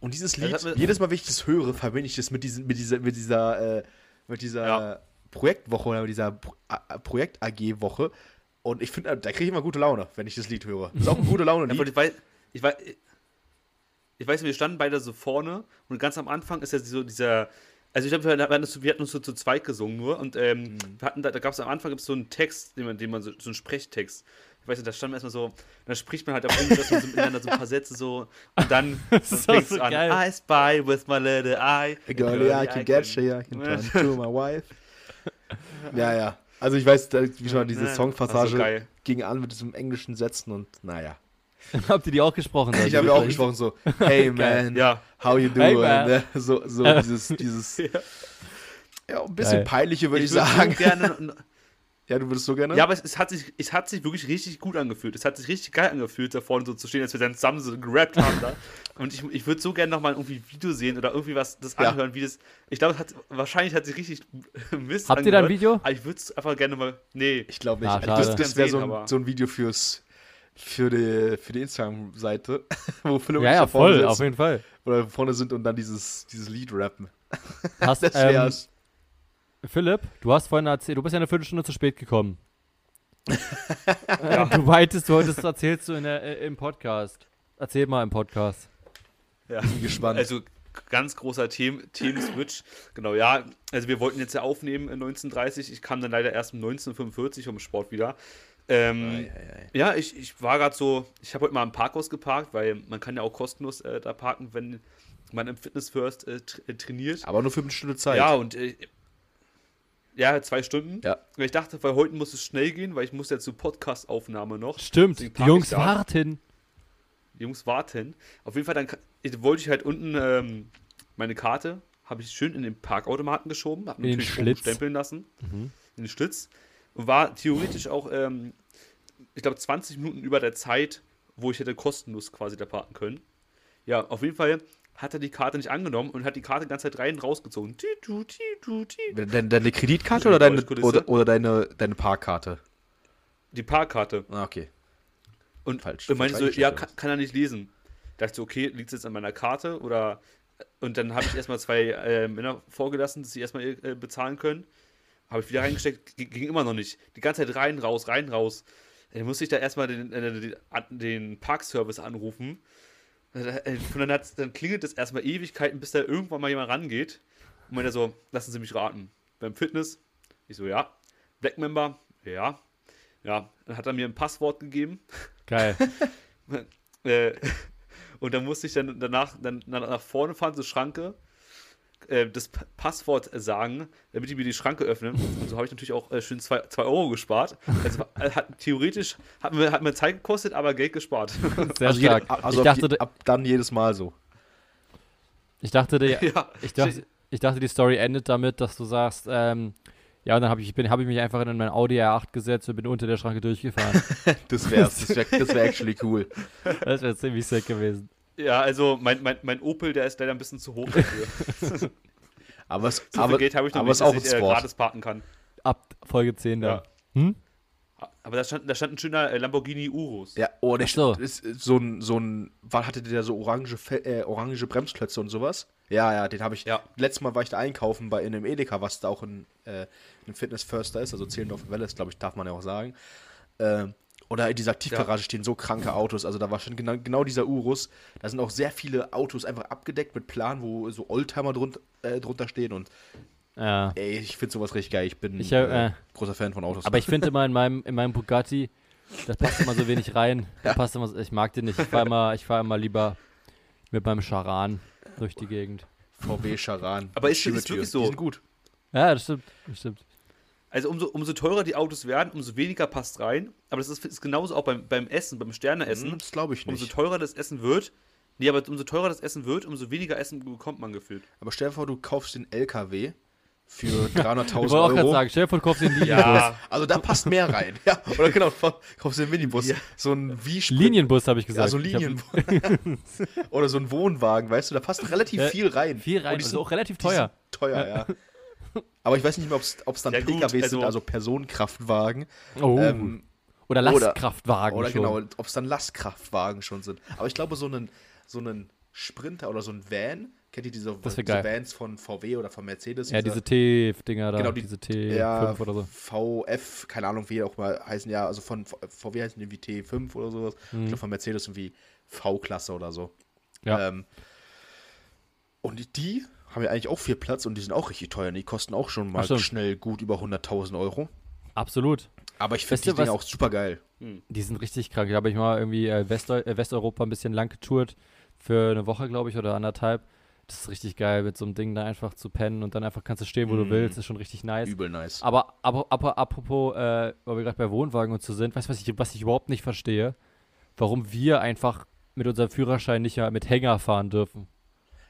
Und dieses Lied, mir- jedes Mal, wenn ich das höre, verbinde ich das mit, diesen, mit dieser, mit dieser, äh, mit dieser Ja. Projektwoche oder mit dieser Pro Projekt-AG-Woche. Und ich finde, da kriege ich immer gute Laune, wenn ich das Lied höre. Das ist auch ein gute Ja, Laune-Lied. aber ich weiß, ich weiß, ich weiß, wir standen beide so vorne und ganz am Anfang ist ja so dieser, also ich glaube, wir, hatten das- wir hatten uns so zu zweit gesungen nur und ähm, wir hatten da, da gab es am Anfang gibt's so einen Text, den man, den man so, so einen Sprechtext. Ich weiß nicht, da stand man erstmal so, da spricht man halt auf Englisch so miteinander so ein paar Sätze so und dann, [LAUGHS] auch fängt's so an. geil. I spy with my little eye. A girl, I can get you, I can [LAUGHS] turn to my wife. ja, ja. Also ich weiß, wie schon diese Ja, also Songpassage geil. ging an mit diesem englischen Sätzen und naja. [LAUGHS] Habt ihr die auch gesprochen? Ich habe ja auch gesprochen so, hey [LAUGHS] man, Ja, how you Hey, doing? ne? [LAUGHS] So, so dieses, dieses, ja, ein bisschen Geil. peinliche würde ich, würd so sagen. gerne, Ja, du würdest so gerne? Ja, aber es, es, hat sich, es hat sich wirklich richtig gut angefühlt. Es hat sich richtig geil angefühlt, da vorne so zu stehen, als wir dann zusammen so gerappt haben da. Und ich, ich würde so gerne nochmal irgendwie ein Video sehen oder irgendwie was das Ja. anhören, wie das. Ich glaube, es hat wahrscheinlich hat sich richtig [LAUGHS] Mist Habt ihr da ein angehört, Video? Aber ich würde es einfach gerne mal. Nee. Ich glaube nicht. Also schade. das das wäre so, ein- so ein Video fürs für die, für die Instagram-Seite, [LAUGHS] wo Philipp und Ja, ich ja, voll, sitzen auf jeden Fall. oder vorne sind und dann dieses, dieses Lied rappen. Hast, [LAUGHS] Das ähm, wär's. Philipp, du hast vorhin erzählt, du bist ja eine Viertelstunde zu spät gekommen. Äh, Du meintest, du hattest erzählst du in der, äh, im Podcast. Erzähl mal im Podcast. Ja. Bin gespannt. Also ganz großer Themen, Themen-Switch. Genau, ja. Also wir wollten jetzt ja aufnehmen in 1930. Ich kam dann leider erst um 1945 vom Sport wieder. Ähm, Ei, ei, ei. Ja, ich, ich war gerade so, ich habe heute mal im Parkhaus geparkt, weil man kann ja auch kostenlos äh, da parken, wenn man im Fitness First äh, tra äh, trainiert. Aber nur für eine Stunde Zeit. Ja, und äh, ja, zwei Stunden. Ja. Und ich dachte, weil heute muss es schnell gehen, weil ich muss ja zur Podcast-Aufnahme noch. Stimmt, die Jungs warten. Die Jungs warten. Auf jeden Fall, dann ich- wollte ich halt unten ähm, meine Karte, habe ich schön in den Parkautomaten geschoben, habe natürlich Schlitz. stempeln lassen. Mhm. in den Schlitz und war theoretisch auch, ähm, ich glaube, 20 Minuten über der Zeit, wo ich hätte kostenlos quasi da parken können. Ja, auf jeden Fall hat er die Karte nicht angenommen und hat die Karte die ganze Zeit rein und rausgezogen. Deine, deine Kreditkarte oder deine, oder, oder deine, deine Parkkarte? Die Parkkarte. Ah, okay. Und Falsch- er meinte so, ja, kann, kann er nicht lesen. Da dachte ich so, okay, liegt es jetzt an meiner Karte oder. Und dann habe ich erstmal zwei äh, Männer vorgelassen, dass sie erstmal äh, bezahlen können. Habe ich wieder reingesteckt, ging, ging immer noch nicht. Die ganze Zeit rein, raus, rein, raus. Dann musste ich da erstmal den, äh, den, den Parkservice anrufen. Äh, Und dann, hat's- dann klingelt es erstmal Ewigkeiten, bis da irgendwann mal jemand rangeht. Und meinte so, lassen Sie mich raten. Beim Fitness? Ich so, ja. Black Member? Ja. Ja. Dann hat er mir ein Passwort gegeben. Geil. [LAUGHS] Äh, und dann musste ich dann danach dann nach vorne fahren zur Schranke, äh, das Passwort sagen, damit die mir die Schranke öffnen. Und so habe ich natürlich auch äh, schön 2 Euro gespart. Also äh, hat, theoretisch hat mir, hat mir Zeit gekostet, aber Geld gespart. [LAUGHS] Sehr also jeder- stark. also ich, ab, dachte, je- ab dann jedes Mal so. ich, dachte, der, ja, ich, dachte, ich dachte, die Story endet damit, dass du sagst, ähm, Ja, und dann habe ich, bin- hab ich mich einfach in mein Audi R8 gesetzt und bin unter der Schranke durchgefahren. [LAUGHS] Das wär's. Das wäre das wär [LAUGHS] actually cool. das wäre ziemlich sick gewesen. Ja, also mein, mein, mein Opel, der ist leider ein bisschen zu hoch dafür. [LAUGHS] Aber es, [LAUGHS] so Aber, Geld habe ich noch aber nicht, auch dass ein ich äh, gratis parken kann. Ab Folge 10 dann. Ja. Hm? Aber da stand, da stand ein schöner äh, Lamborghini Urus. Ja, oh, der so. ist so ein, so ein, war, hatte der so orange, äh, orange Bremsklötze und sowas? Ja, ja, den habe ich, Ja. letztes Mal war ich da einkaufen bei in einem Edeka, was da auch ein, äh, ein Fitness Förster ist, also Zehlendorf Welle ist, glaube ich, darf man ja auch sagen. Ähm, oder in dieser Tiefgarage stehen so kranke Autos, also da war schon genau, genau dieser Urus. Da sind auch sehr viele Autos einfach abgedeckt mit Plan, wo so Oldtimer drunter, äh, drunter stehen und Ja. ey, ich finde sowas richtig geil. Ich bin Ich, äh, äh, großer Fan von Autos. Aber ich finde [LAUGHS] immer in meinem, in meinem Bugatti, da passt immer so wenig rein. [LAUGHS] Da passt immer, so- ich mag den nicht. Ich fahre immer, ich fahr immer lieber mit meinem Charan durch die Gegend. VW Charan. Aber ist- ist wirklich so? Die sind gut. Ja, das stimmt. Das stimmt. Also umso, umso teurer die Autos werden, umso weniger passt rein. Aber das ist, ist genauso auch beim, beim Essen, beim Sterneessen. Hm, Das glaube ich Umso nicht. teurer das Essen wird, nee, aber umso teurer das Essen wird, umso weniger Essen bekommt man gefühlt. Aber stell dir vor, du kaufst den LKW für [LAUGHS] Ich 300.000 wollte auch gerade Euro. sagen, stell dir vor, du kaufst den Linienbus. Ja, Also da passt mehr rein. Ja, oder genau, kaufst den Minibus. So ein wie Linienbus, habe ich gesagt. Ja, so Ich hab- Linien. [LAUGHS] oder so ein Wohnwagen, weißt du, da passt relativ Ja, viel rein. Viel rein, Und die also sind- auch relativ die sind teuer. Teuer, ja. Aber ich weiß nicht mehr, ob es dann Ja, gut, PKWs sind, also- also Personenkraftwagen. Oh. Ähm, oder oder- Lastkraftwagen oder schon. genau, ob es dann Lastkraftwagen schon sind. Aber ich glaube, so einen, so einen Sprinter oder so ein Van, kennt ihr diese, diese. Vans von VW oder von Mercedes? Ja, diese T-Dinger da, Genau, die- diese T5 ja, oder so. VF, keine Ahnung, wie die auch mal heißen, ja, also von VW heißen die irgendwie T5 oder sowas. Ich glaube, von Mercedes irgendwie V-Klasse oder so. Mhm. Ja. Ähm, und die haben ja eigentlich auch viel Platz und die sind auch richtig teuer. Die kosten auch schon mal stimmt. schnell gut über 100.000 Euro. Absolut. Aber ich finde die Dinger was- auch super geil. Die sind richtig krank. Da habe ich mal irgendwie äh, Westeu äh, Westeuropa ein bisschen lang getourt. Für eine Woche, glaube ich, oder anderthalb. Das ist richtig geil, mit so einem Ding da einfach zu pennen und dann einfach kannst du stehen, wo du Mm. willst. ist schon richtig nice. Übel nice. Aber, aber, aber apropos, äh, weil wir gerade bei Wohnwagen und so sind, weißt du, was ich, was ich überhaupt nicht verstehe? Warum wir einfach mit unserem Führerschein nicht mehr mit Hänger fahren dürfen.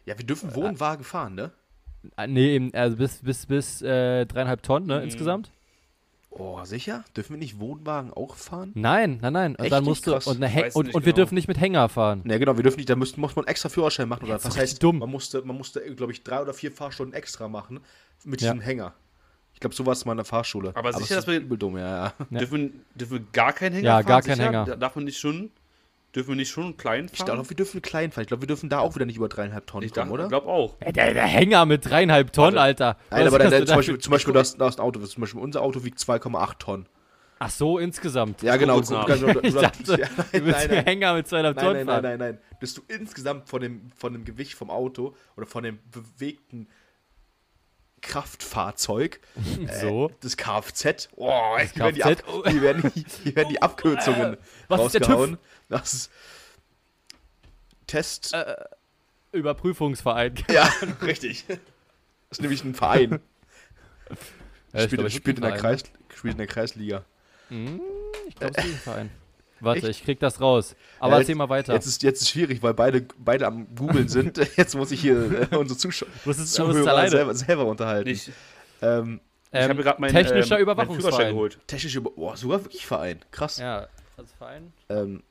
Ja, wir dürfen Wohnwagen fahren, ne? Äh, nee, eben, also bis, bis, bis äh, dreieinhalb Tonnen, ne, Mhm. insgesamt? Oh, sicher? Dürfen wir nicht Wohnwagen auch fahren? Nein, nein, nein. Und Echt dann musst du, Krass. und, weiß und, und wir genau. dürfen nicht mit Hänger fahren. Ne, genau, wir dürfen nicht, da müsste, muss man extra Führerschein machen. Oder Ja, was doch heißt, dumm. man musste, man musste glaube ich, drei oder vier Fahrstunden extra machen mit Ja. diesem Hänger. Ich glaube, so war es mal in der Fahrschule. Aber sicher, es dass ist wir- übel dumm, ja, ja. Ja. Dürfen, dürfen wir gar keinen Hänger Ja, fahren? gar keinen sicher? Hänger. Da- Darf man nicht schon, dürfen wir nicht schon einen kleinen Ich fahren? glaube, wir dürfen klein fahren. Ich glaube, wir dürfen da auch wieder nicht über dreieinhalb Tonnen ich kommen, oder? glaube auch. Ey, der, der Hänger mit dreieinhalb Tonnen. Alter. Nein, aber der, du zum da Beispiel, zum Beispiel das, das Auto, zum Beispiel unser Auto wiegt 2,8 Tonnen. Ach so, insgesamt. Ja, genau. guck, also, du- [LAUGHS] Ich du- dachte, [LAUGHS] ja, nein, nein, nein. Hänger mit zweieinhalb Nein, Tonnen nein, nein, fahren. nein, nein. Bist du insgesamt von dem, von dem Gewicht vom Auto oder von dem bewegten Kraftfahrzeug, [LAUGHS] So. äh, das Kfz, oh, hier, werden die Kfz, Ab, oh. hier, werden die, hier werden die [LAUGHS] Abkürzungen Was ist der rausgehauen. Das ist Test. Äh, Überprüfungsverein. [LAUGHS] ja, richtig. Das ist nämlich ein Verein. Ja, ich spielt, glaub, spielt, in einen Kreis, spielt in der Kreisliga. Hm, Ich glaube, es ist ein Verein. Warte, Echt? ich krieg das raus. Aber Ja, erzähl mal weiter. Jetzt ist, jetzt ist schwierig, weil beide, beide am Googeln sind. [LAUGHS] Jetzt muss ich hier äh, unsere Zuschauer, selber, selber unterhalten. Ich, Ähm, ich Ähm, habe gerade meinen technischer ähm, Überwachungsverein. Führerschein geholt. technische, Über oh, sogar wirklich Verein. Krass. Ja, als Verein. Ähm,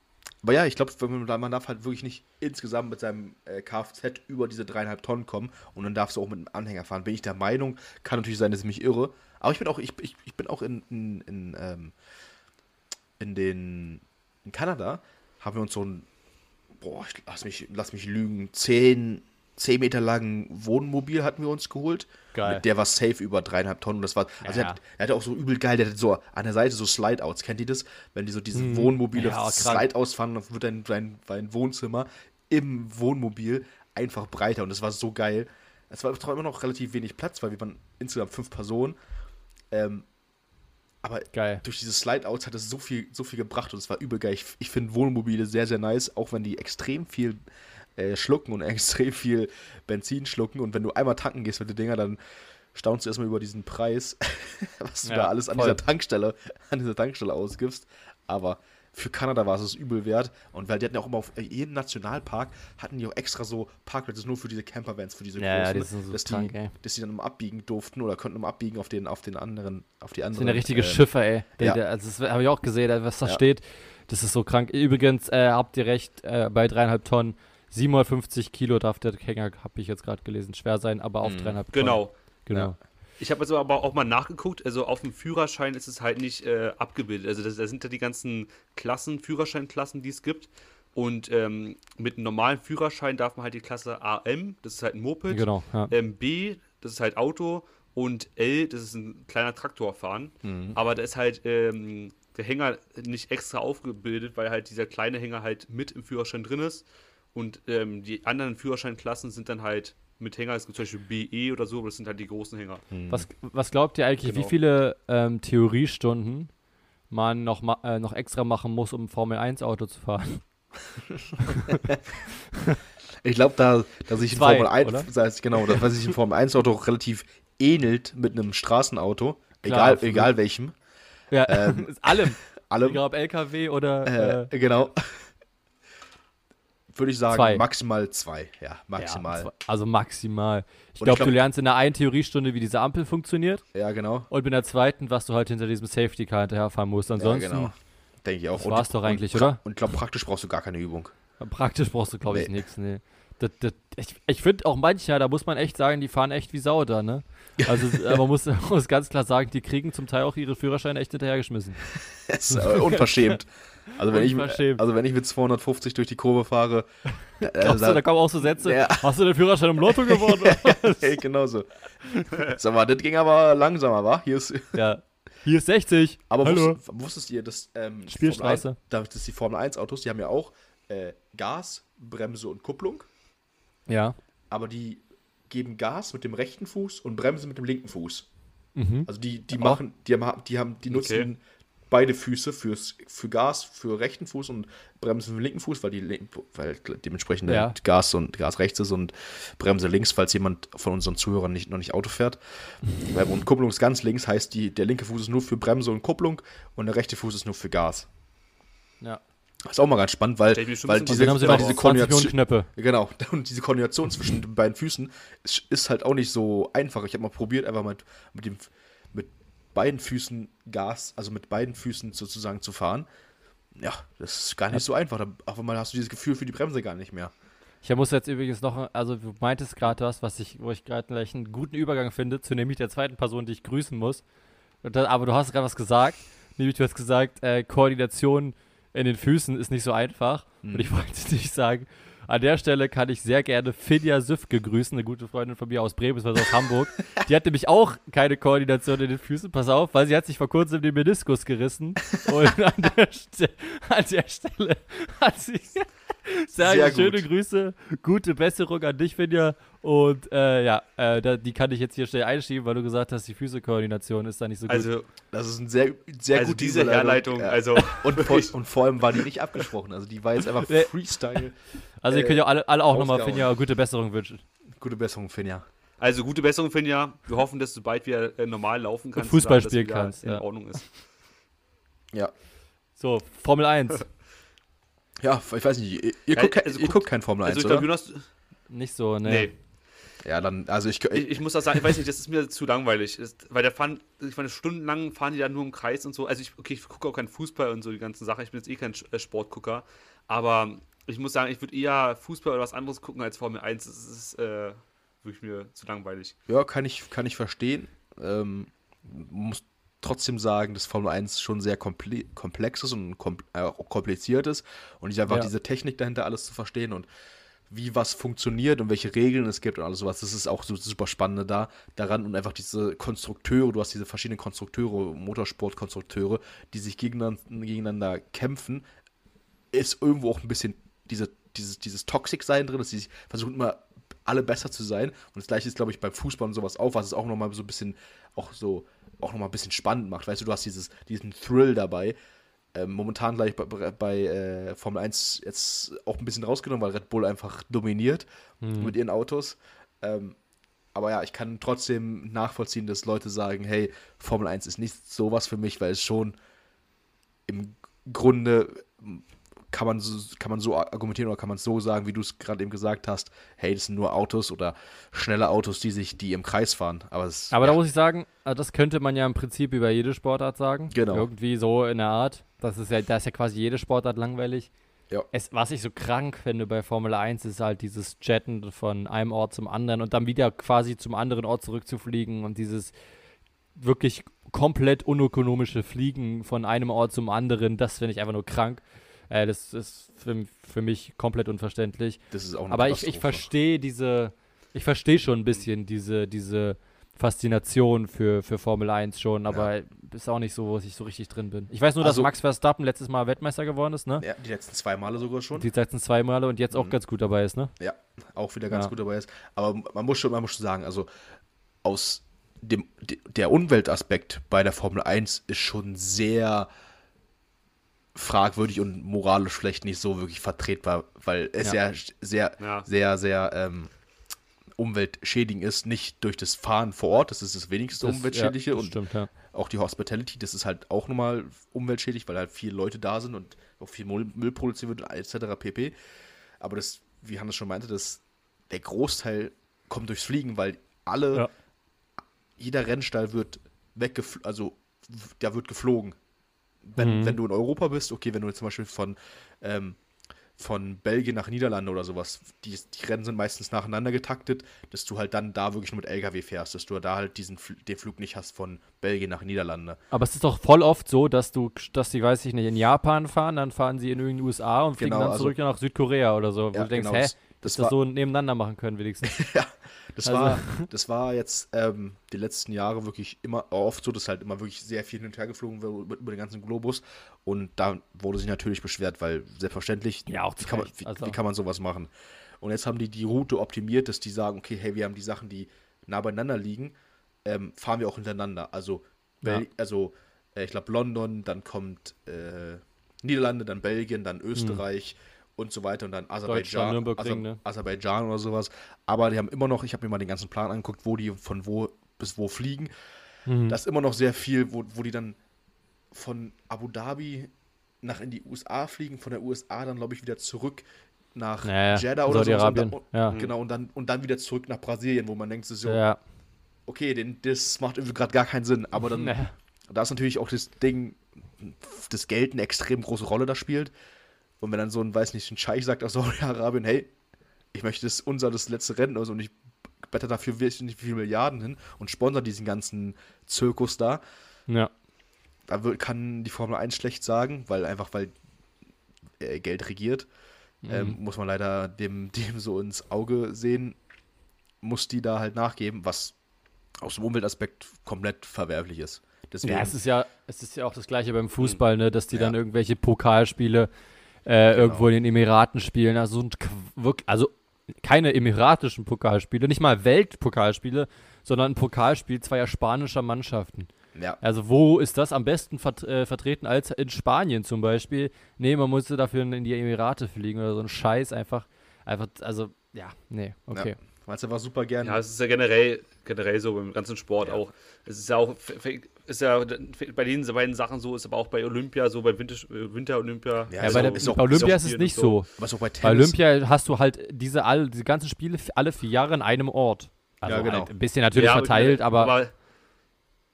aber ja, ich glaube, man, man darf halt wirklich nicht insgesamt mit seinem äh, Kfz über diese dreieinhalb Tonnen kommen und dann darfst du auch mit einem Anhänger fahren. Bin ich der Meinung, kann natürlich sein, dass ich mich irre. Aber ich bin auch, ich, ich, ich bin auch in, in, in, ähm, in den in Kanada haben wir uns so ein, boah, ich, lass mich, lass mich lügen, 10, 10 Meter langen Wohnmobil hatten wir uns geholt. Geil. Mit der war safe über dreieinhalb Tonnen. Das war, also Ja. er, hat, er hatte auch so übel geil, der hatte so an der Seite so Slide-Outs. Kennt ihr das? Wenn die so diese Wohnmobile Ja. Slide-Outs fahren, dann wird dein, dein, dein Wohnzimmer im Wohnmobil einfach breiter und das war so geil. Es war trotzdem immer noch relativ wenig Platz, weil wir waren insgesamt fünf Personen. Ähm, aber Geil. durch diese Slide-Outs hat es so viel, so viel gebracht und es war übel geil. Ich, ich finde Wohnmobile sehr, sehr nice, auch wenn die extrem viel äh, schlucken und [LAUGHS] extrem viel Benzin schlucken. Und wenn du einmal tanken gehst mit den Dinger, dann staunst du erstmal über diesen Preis, [LAUGHS] was du Ja, da alles an voll. dieser Tankstelle, an dieser Tankstelle ausgibst. Aber für Kanada war es es übel wert. Und weil die hatten ja auch immer auf jedem Nationalpark hatten die auch extra so Parkplätze nur für diese Campervans, für diese Ja, ja, großen, die sind so dass, krank, die, ey. dass die dann immer abbiegen durften oder konnten immer abbiegen auf den, auf den anderen, auf die Das anderen. sind ja richtige ähm, Schiffe, ey. Der, ja. der, also das habe ich auch gesehen, was da Ja. steht. Das ist so krank. Übrigens, äh, habt ihr recht, äh, bei dreieinhalb Tonnen, 750 Kilo darf der Hänger, habe ich jetzt gerade gelesen, schwer sein, aber auf Mhm. dreieinhalb Tonnen. Genau. Genau. Ich habe jetzt aber auch mal nachgeguckt, also auf dem Führerschein ist es halt nicht äh, abgebildet. Also da sind ja die ganzen Klassen, Führerscheinklassen, die es gibt. Und ähm, mit einem normalen Führerschein darf man halt die Klasse AM, das ist halt ein Moped, Genau, ja. ähm, B, das ist halt Auto und L, das ist ein kleiner Traktor fahren. Aber da ist halt ähm, der Hänger nicht extra aufgebildet, weil halt dieser kleine Hänger halt mit im Führerschein drin ist. Und ähm, die anderen Führerscheinklassen sind dann halt mit Hänger, es gibt zum Beispiel BE oder so, aber das sind halt die großen Hänger. Was, was glaubt ihr eigentlich, wie Genau. viele ähm, Theoriestunden man noch, ma äh, noch extra machen muss, um ein Formel-1-Auto zu fahren? [LAUGHS] Ich glaube, da, da sich ein Zwei, Formel 1, oder? das heißt, genau, da sich ein Formel 1 Auto auch relativ ähnelt mit einem Straßenauto, Klar, egal, egal welchem, Ja, Ähm, [LAUGHS] allem. [LAUGHS] allem, Egal ob LKW oder. äh, genau, würde ich sagen, Zwei. maximal zwei, ja, maximal, Ja, also maximal. Ich glaube, glaub- du lernst in der einen Theoriestunde, wie diese Ampel funktioniert. ja, genau, Und in der zweiten, was du halt hinter diesem Safety Car hinterherfahren musst. Ansonsten, ja, genau, denke ich auch. das war's doch eigentlich, und, oder? Und ich glaube, praktisch brauchst du gar keine Übung. praktisch brauchst du, glaube ich, Nee. nichts. Nee. Das, das, ich ich finde auch manchmal, da muss man echt sagen, die fahren echt wie Sau da, ne? Also [LAUGHS] äh, man muss, muss ganz klar sagen, die kriegen zum Teil auch ihre Führerscheine echt hinterhergeschmissen. [LAUGHS] Das ist unverschämt. Also wenn, ich, mit- Unverschämt. also wenn ich mit 250 durch die Kurve fahre, äh, du, da kommen auch so Sätze, Ja. hast du den Führerschein im Lotto gewonnen? [LAUGHS] hey, genauso. Sag mal, das ging aber langsamer, wa? Hier ist, ja. Hier ist 60. aber Hallo. wusst, wusstet ihr, dass, ähm, Spielstraße. Formel 1, da- dass die Formel 1 Autos, die haben ja auch äh, Gas, Bremse und Kupplung, Ja. aber die geben Gas mit dem rechten Fuß und Bremse mit dem linken Fuß. Mhm. Also die, die machen, die haben, die haben, die nutzen Okay. beide Füße fürs, für Gas, für rechten Fuß und Bremse für den linken Fuß, weil die weil dementsprechend Ja. Gas und Gas rechts ist und Bremse links, falls jemand von unseren Zuhörern nicht, noch nicht Auto fährt. Weil- und Kupplung ist ganz links, heißt die, der linke Fuß ist nur für Bremse und Kupplung und der rechte Fuß ist nur für Gas. Ja. Das ist auch mal ganz spannend, weil, weil diese, haben sie weil diese 20 Millionen Koordination, Knöpfe. Genau, [LAUGHS] und diese Koordination zwischen den beiden Füßen ist, ist halt auch nicht so einfach. Ich habe mal probiert, einfach mit, mit, dem, mit beiden Füßen Gas, also mit beiden Füßen sozusagen zu fahren. Ja, das ist gar nicht so einfach. Da, auf einmal hast du dieses Gefühl für die Bremse gar nicht mehr. Ich muss jetzt übrigens noch, also du meintest gerade was, was ich, wo ich gerade gleich einen guten Übergang finde, zu nämlich der zweiten Person, die ich grüßen muss. Und da, aber du hast gerade was gesagt, nämlich du hast gesagt, äh, Koordination in den Füßen ist nicht so einfach. Und ich wollte [LAUGHS] dich sagen, an der Stelle kann ich sehr gerne Finja Süfke grüßen, eine gute Freundin von mir aus Bremen, beziehungsweise aus Hamburg. [LAUGHS] Die hat nämlich auch keine Koordination in den Füßen, pass auf, weil sie hat sich vor kurzem den Meniskus gerissen. [LAUGHS] Und an der, Ste an der Stelle hat sie Sehr, Sehr schöne gut. Grüße, gute Besserung an dich, Finja. Und äh, ja, äh, da, die kann ich jetzt hier schnell einschieben, weil du gesagt hast, die Füßekoordination ist da nicht so gut. Also, Das ist ein sehr, sehr also gute diese Überleitung. Herleitung, Ja. also [LAUGHS] und, vor, und vor allem war die nicht abgesprochen. Also die war jetzt einfach. Freestyle. also ihr äh, könnt ja alle, alle auch nochmal. Finja gute Besserung wünschen. Gute Besserung, Finja. Also gute Besserung, Finja. Wir hoffen, dass du bald wieder äh, normal laufen kannst. Fußball und alles spielen kannst, In ja. Ordnung ist. Ja. So, Formel 1. [LAUGHS] Ja, ich weiß nicht, ihr, ihr, Ja, guckt, kein- also ihr guck- guckt kein Formel 1, Also ich oder? glaube, Jonas, nicht so, ne. nee. ja, dann, also ich, Ich, ich, ich muss auch sagen, ich weiß nicht, das ist mir zu langweilig. Ist, weil der fahren, ich meine, stundenlang fahren die da nur im Kreis und so. Also ich, okay, ich gucke auch keinen Fußball und so die ganzen Sachen. Ich bin jetzt eh kein äh, Sportgucker. Aber ich muss sagen, ich würde eher Fußball oder was anderes gucken als Formel 1. Das ist äh, wirklich mir zu langweilig. ja, kann ich, kann ich verstehen. Ähm, muss trotzdem sagen, dass Formel 1 schon sehr komple komplex ist und kom äh, kompliziert ist. Und ich einfach Ja. diese Technik dahinter alles zu verstehen und wie was funktioniert und welche Regeln es gibt und alles sowas. Das ist auch so super spannende da daran und einfach diese Konstrukteure, du hast diese verschiedenen Konstrukteure, Motorsportkonstrukteure, die sich gegeneinander, gegeneinander kämpfen, ist irgendwo auch ein bisschen diese, dieses, dieses Toxic-Sein drin, dass sie sich versuchen immer alle besser zu sein. Und das gleiche ist, glaube ich, beim Fußball und sowas auch, was es auch nochmal so ein bisschen, auch so, auch nochmal ein bisschen spannend macht. Weißt du, du hast dieses, diesen Thrill dabei. Ähm, momentan gleich bei, bei, äh, Formel 1 jetzt auch ein bisschen rausgenommen, weil Red Bull einfach dominiert mit ihren Autos. Ähm, aber ja, ich kann trotzdem nachvollziehen, dass Leute sagen, hey, Formel 1 ist nicht sowas für mich, weil es schon im Grunde kann man, so, kann man so argumentieren oder kann man es so sagen, wie du es gerade eben gesagt hast, hey, das sind nur Autos oder schnelle Autos, die sich, die im Kreis fahren. Aber, es, Aber ja, da muss ich sagen, also das könnte man ja im Prinzip über jede Sportart sagen. Genau. Irgendwie so in der Art. Das ist ja, da ist ja quasi jede Sportart langweilig. Ja. Es, was ich so krank finde bei Formel 1 ist halt dieses Jetten von einem Ort zum anderen und dann wieder quasi zum anderen Ort zurückzufliegen und dieses wirklich komplett unökonomische Fliegen von einem Ort zum anderen, das finde ich einfach nur krank. Äh, das ist für, für mich komplett unverständlich. das ist auch eine Aber ich, ich verstehe diese, ich verstehe schon ein bisschen diese, diese Faszination für, für Formel 1 schon, aber ist auch nicht so, wo ich so richtig drin bin. Ich weiß nur, dass Also- Max Verstappen letztes Mal Weltmeister geworden ist, ne? Ja, die letzten zwei Male sogar schon. Die letzten zwei Male und jetzt auch Mhm. ganz gut dabei ist, ne? Ja, auch wieder ganz Ja. gut dabei ist. Aber man muss schon, man muss schon sagen, also aus dem de- der Umweltaspekt bei der Formel 1 ist schon sehr fragwürdig und moralisch vielleicht nicht so wirklich vertretbar, weil es Ja. ja, sehr, Ja. sehr, sehr ähm, umweltschädigend ist, nicht durch das Fahren vor Ort, das ist das wenigste Das- umweltschädliche ja, das und stimmt, ja. auch die Hospitality, das ist halt auch nochmal umweltschädlich, weil halt viele Leute da sind und auch viel Müll, produziert wird, etc. pp. Aber das, wie Hannes schon meinte, das, der Großteil kommt durchs Fliegen, weil alle, Ja. jeder Rennstall wird weggeflogen, also da wird geflogen. Wenn, Mhm. wenn du in Europa bist, okay, wenn du zum Beispiel von, ähm, von Belgien nach Niederlande oder sowas, die, die Rennen sind meistens nacheinander getaktet, dass du halt dann da wirklich nur mit LKW fährst, dass du da halt diesen den Flug nicht hast von Belgien nach Niederlande. Aber es ist doch voll oft so, dass du, dass die, weiß ich nicht, in Japan fahren, dann fahren sie in irgendeinen USA und fliegen Genau, dann also- zurück nach Südkorea oder so, wo Ja, du denkst, genau, hä, das- das, das so nebeneinander machen können wenigstens. [LAUGHS] Ja, das, Also- war, [LAUGHS] das war jetzt ähm, die letzten Jahre wirklich immer oft so, dass halt immer wirklich sehr viel hin und her geflogen wird über, den ganzen Globus. Und da wurde sich natürlich beschwert, weil selbstverständlich, Ja, auch wie, kann man, wie, also- wie kann man sowas machen? Und jetzt haben die die Route optimiert, dass die sagen, okay, hey, wir haben die Sachen, die nah beieinander liegen, ähm, fahren wir auch hintereinander. Also, Ja. Also äh, ich glaube London, dann kommt äh, Niederlande, dann Belgien, dann Österreich und so weiter und dann Aserbaidschan. Nürburgring, ne? Aserbaidschan oder sowas. Aber die haben immer noch, ich habe mir mal den ganzen Plan angeguckt, wo die von wo bis wo fliegen. Mhm. Da ist immer noch sehr viel, wo, wo die dann von Abu Dhabi nach in die USA fliegen, von der USA dann, glaube ich, wieder zurück nach Ja, ja, Jeddah oder so. Saudi-Arabien, Und, ja. und, genau, und dann, und dann wieder zurück nach Brasilien, wo man denkt, so, ja. okay, den, das macht irgendwie gerade gar keinen Sinn. Aber dann, [LAUGHS] Ja. da ist natürlich auch das Ding, das Geld eine extrem große Rolle da spielt. Und wenn dann so ein, weiß nicht, ein Scheich sagt aus [LAUGHS] Saudi-Arabien, hey, ich möchte das unser das letzte Rennen aus und ich bette dafür nicht viele Milliarden hin und sponsert diesen ganzen Zirkus da, ja. da wird, kann die Formel 1 schlecht sagen, weil einfach weil äh, Geld regiert. Ähm, muss man leider dem, [LAUGHS] dem so ins Auge sehen, muss die da halt nachgeben, was aus dem Umweltaspekt komplett verwerflich ist. Deswegen, Ja, es ist ja, es ist ja auch das gleiche beim Fußball, ne, dass die dann Ja. irgendwelche Pokalspiele äh, irgendwo in den Emiraten spielen. Also, so ein also keine emiratischen Pokalspiele, nicht mal Weltpokalspiele, sondern ein Pokalspiel zweier spanischer Mannschaften. ja, Also wo ist das am besten vert äh, vertreten als in Spanien zum Beispiel? Nee, man musste dafür in die Emirate fliegen oder so ein Scheiß einfach. Einfach, also, ja, nee, okay. meinst du, war super gern. Ja, es ist ja generell, generell so beim ganzen Sport auch. Es ist ja auch, ist ja bei den beiden Sachen so, ist aber auch bei Olympia so, bei Winter, Winter-Olympia. Ja, Ja, ist bei, auch- der, ist auch- bei Olympia ist es nicht so. so. Was auch bei Bei. Olympia hast du halt diese, all, diese ganzen Spiele alle vier Jahre in einem Ort. Also Ja, genau. halt ein bisschen natürlich Ja, verteilt, aber,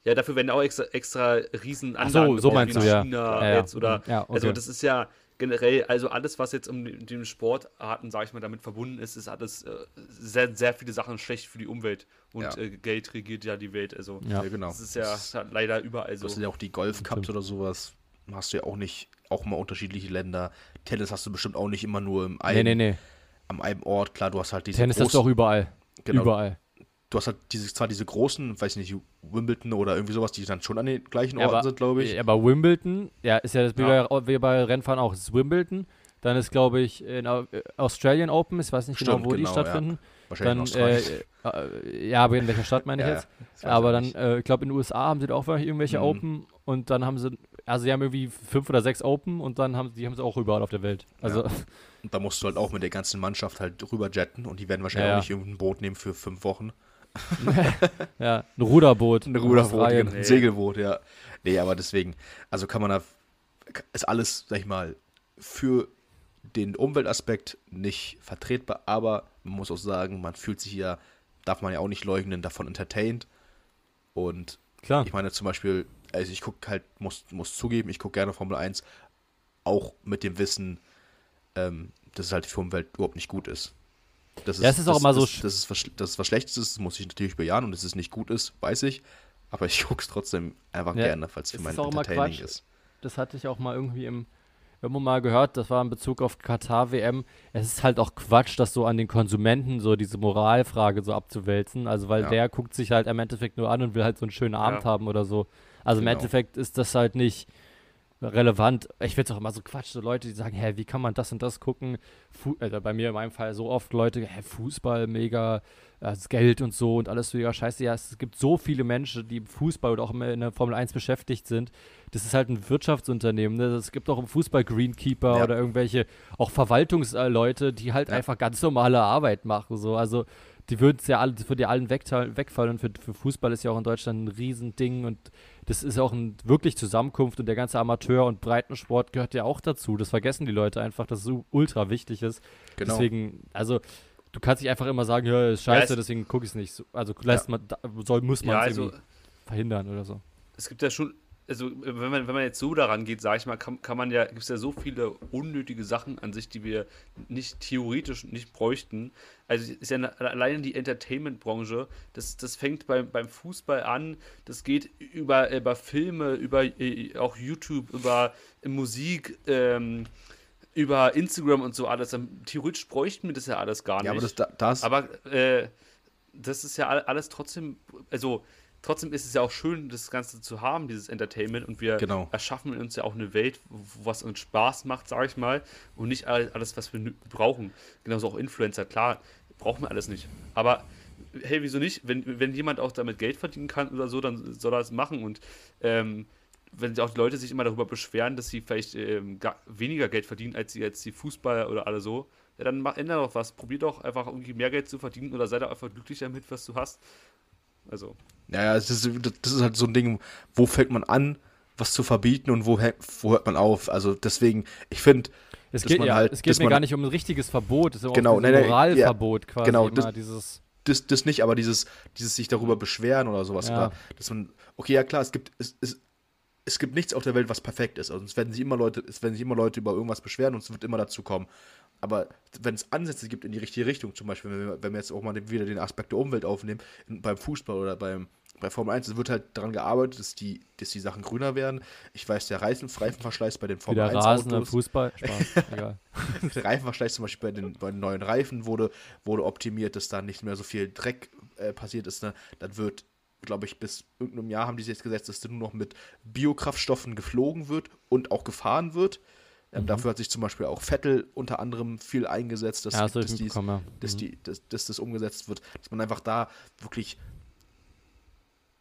ja, dafür werden auch extra, extra riesen so, Anlagen so gebaut, meinst du, in ja. China Ja, ja. jetzt oder Ja, okay. also das ist ja generell, also alles, was jetzt um die, die Sportarten, sage ich mal, damit verbunden ist, ist alles äh, sehr, sehr viele Sachen schlecht für die Umwelt und Ja. äh, Geld regiert ja die Welt. Also ja. Genau. das ist ja leider überall so. Das sind ja auch die Golfcups oder sowas. Hast du ja auch nicht, auch mal unterschiedliche Länder. Tennis hast du bestimmt auch nicht immer nur im Nee, einen, nee, nee. am einem Ort. Klar, du hast halt diese Tennis hast du auch überall. Genau. Überall. du hast halt diese, zwar diese großen, weiß nicht, Wimbledon oder irgendwie sowas, die dann schon an den gleichen Orten aber- sind, glaube ich. Ja, aber Wimbledon, ja, ist ja das wie, Ja. Bei, wie bei Rennfahren auch. Es ist Wimbledon. Dann ist, glaube ich, in äh, Australian Open, ich weiß nicht Stimmt, genau, wo die genau, ja. Wahrscheinlich Dann, in äh, Australien. äh, ja, aber in welcher Stadt meine ich Ja, jetzt? Aber dann, äh, ich glaube, in den USA haben sie da auch irgendwelche Mhm. Open und dann haben sie, also sie haben irgendwie fünf oder sechs Open und dann haben die haben sie auch überall auf der Welt. Also, [LAUGHS] Und da musst du halt auch mit der ganzen Mannschaft halt rüber jetten und die werden wahrscheinlich Ja, auch ja. nicht irgendein Boot nehmen für fünf Wochen. [LAUGHS] ja, ein Ruderboot. Ein Ruderboot, genau, ein. Segelboot, ja. Nee, aber deswegen, also kann man da ist alles, sag ich mal, für den Umweltaspekt nicht vertretbar, aber man muss auch sagen, man fühlt sich ja, darf man ja auch nicht leugnen, davon entertained. Und Klar. ich meine zum Beispiel, also ich gucke halt, muss, muss zugeben, ich gucke gerne Formel 1, auch mit dem Wissen, ähm, dass es halt für die Umwelt überhaupt nicht gut ist. Das Ja, es ist auch das, immer so Das, sch- das, ist was, das ist was Schlechtes ist, das muss ich natürlich bejahen und dass es nicht gut ist, weiß ich. Aber ich [LAUGHS] gucke es trotzdem einfach Ja, gerne, falls für es mein ist auch immer Entertaining ist. das hatte ich auch mal irgendwie im irgendwo mal gehört, das war in Bezug auf Katar WM. Es ist halt auch Quatsch, das so an den Konsumenten so diese Moralfrage so abzuwälzen. Also weil Ja. der guckt sich halt im Endeffekt nur an und will halt so einen schönen Abend Ja. haben oder so. Also Genau. im Endeffekt ist das halt nicht relevant. Ich finde es auch immer so Quatsch, so Leute, die sagen, hä, wie kann man das und das gucken? Fu also bei mir in meinem Fall so oft Leute, hä, Fußball, mega, äh, das Geld und so und alles mega scheiße. Ja, es gibt so viele Menschen, die im Fußball oder auch immer in der Formel 1 beschäftigt sind. Das ist halt ein Wirtschaftsunternehmen. Ne? Es gibt auch im Fußball Greenkeeper Ja. oder irgendwelche auch Verwaltungsleute, die halt Ja. einfach ganz normale Arbeit machen. So. Also die würden es ja alle, das würde ja allen wegfallen. Und für, für Fußball ist ja auch in Deutschland ein Riesending und das ist auch ein wirklich Zusammenkunft und der ganze Amateur- und Breitensport gehört ja auch dazu. Das vergessen die Leute einfach, dass es so ultra wichtig ist. Genau. Deswegen, also du kannst nicht einfach immer sagen, ja, ist scheiße, es- deswegen gucke ich es nicht. So, also lässt man, da, soll, muss man Ja, es also irgendwie verhindern oder so. es gibt ja schon, also wenn man, wenn man jetzt so daran geht, sage ich mal, kann, kann man ja, gibt es ja so viele unnötige Sachen an sich, die wir nicht theoretisch nicht bräuchten. Also ist ja eine, alleine die Entertainment-Branche, das, das fängt beim, beim Fußball an, das geht über, über Filme, über äh, auch YouTube, über Musik, ähm, über Instagram und so alles. Theoretisch bräuchten wir das ja alles gar nicht. Ja, aber das, da- das Aber äh, das ist ja all- alles trotzdem, also trotzdem ist es ja auch schön, das Ganze zu haben, dieses Entertainment. Und wir Genau. erschaffen uns ja auch eine Welt, was uns Spaß macht, sage ich mal. Und nicht all- alles, was wir brauchen. Genauso auch Influencer, klar, brauchen wir alles nicht. Aber hey, wieso nicht? Wenn, wenn jemand auch damit Geld verdienen kann oder so, dann soll er es machen. Und ähm, wenn auch die Leute sich immer darüber beschweren, dass sie vielleicht ähm, weniger Geld verdienen als die, jetzt die Fußballer oder alle so, ja, dann mach, ändere doch was. Probier doch einfach irgendwie mehr Geld zu verdienen oder sei doch einfach glücklich damit, was du hast. Also, Ja, ja, es ist, das ist halt so ein Ding, wo fängt man an, was zu verbieten und wo, wo hört man auf? Also deswegen, ich finde, Es dass geht, man ja, halt- es geht dass mir man- gar nicht um ein richtiges Verbot, es ist Genau, um nee, ein nee, ja, Moralverbot quasi genau, immer, das- dieses das, das nicht, aber dieses, dieses sich darüber beschweren oder sowas. Ja. Oder, dass man, okay, ja klar, es gibt, es, es, es gibt nichts auf der Welt, was perfekt ist. Also es werden sich immer Leute, es werden sich immer Leute über irgendwas beschweren und es wird immer dazu kommen. Aber wenn es Ansätze gibt in die richtige Richtung, zum Beispiel, wenn wir, wenn wir jetzt auch mal wieder den Aspekt der Umwelt aufnehmen, beim Fußball oder beim, bei Formel 1, es wird halt daran gearbeitet, dass die, dass die Sachen grüner werden. Ich weiß, der Reifen, Reifenverschleiß bei den Formel wieder 1 Rasen im Autos, Fußball. Spaß, [LAUGHS] egal. der [LAUGHS] Reifenverschleiß zum Beispiel bei den, bei den neuen Reifen wurde, wurde optimiert, dass da nicht mehr so viel Dreck äh, passiert ist. Ne? Dann wird, glaube ich, bis irgendeinem Jahr haben die sich jetzt gesetzt, dass nur noch mit Biokraftstoffen geflogen wird und auch gefahren wird. Ähm, Dafür hat sich zum Beispiel auch Vettel unter anderem viel eingesetzt, dass, Ja, das dass, dies, ja. dass, Mhm. die, dass, dass das umgesetzt wird, dass man einfach da wirklich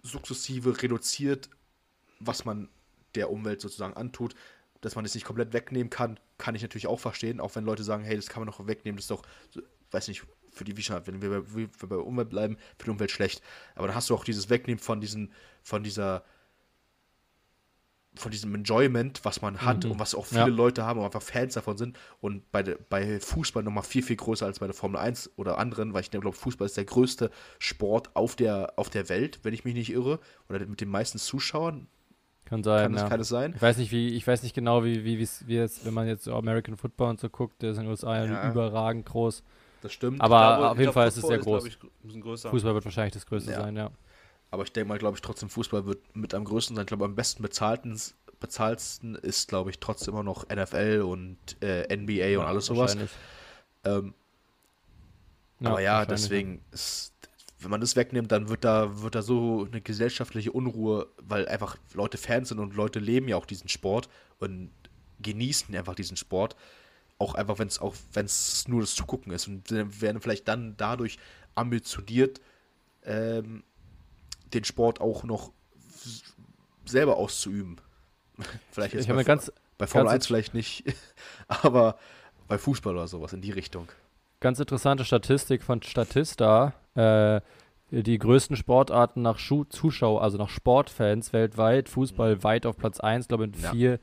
sukzessive reduziert, was man der Umwelt sozusagen antut. Dass man das nicht komplett wegnehmen kann, kann ich natürlich auch verstehen, auch wenn Leute sagen, hey, das kann man doch wegnehmen, das ist doch, weiß nicht, für die, wie schon, wenn wir bei, wir bei Umwelt bleiben, für die Umwelt schlecht. Aber dann hast du auch dieses Wegnehmen von diesen, von dieser, von diesem Enjoyment, was man hat Mhm. und was auch viele Ja. Leute haben und einfach Fans davon sind. Und bei, bei Fußball nochmal viel, viel größer als bei der Formel 1 oder anderen, weil ich glaube, Fußball ist der größte Sport auf der, auf der Welt, wenn ich mich nicht irre. Oder mit den meisten Zuschauern. Kann sein, Kann, ja. das, kann es sein? Ich weiß nicht, wie, ich weiß nicht genau, wie, wie, wie es, wenn man jetzt American Football und so guckt, der ist in den USA Ja. überragend groß. Das stimmt. Aber glaube- auf jeden Fall ist es sehr groß. glaub ich. Fußball wird wahrscheinlich das größte Ja. sein, ja. Aber ich denke mal, glaube ich, trotzdem Fußball wird mit am größten sein. Ich glaube, am besten bezahlten, bezahlsten ist, glaube ich, trotzdem immer noch NFL und äh, NBA und alles sowas. Ähm, aber ja, deswegen, ist, wenn man das wegnimmt, dann wird da, wird da so eine gesellschaftliche Unruhe, weil einfach Leute Fans sind und Leute leben ja auch diesen Sport und genießen einfach diesen Sport. Auch einfach, wenn es auch, wenn es nur das Zugucken ist und werden vielleicht dann dadurch ambitioniert, ähm, den Sport auch noch selber auszuüben. [LAUGHS] vielleicht Ich jetzt habe bei, ganz, bei Formel ganz 1 vielleicht nicht, [LAUGHS] aber bei Fußball oder sowas in die Richtung. ganz interessante Statistik von Statista. Äh, die größten Sportarten nach Schu Zuschauer, also nach Sportfans weltweit, Fußball weit auf Platz 1, glaube ich, mit Ja.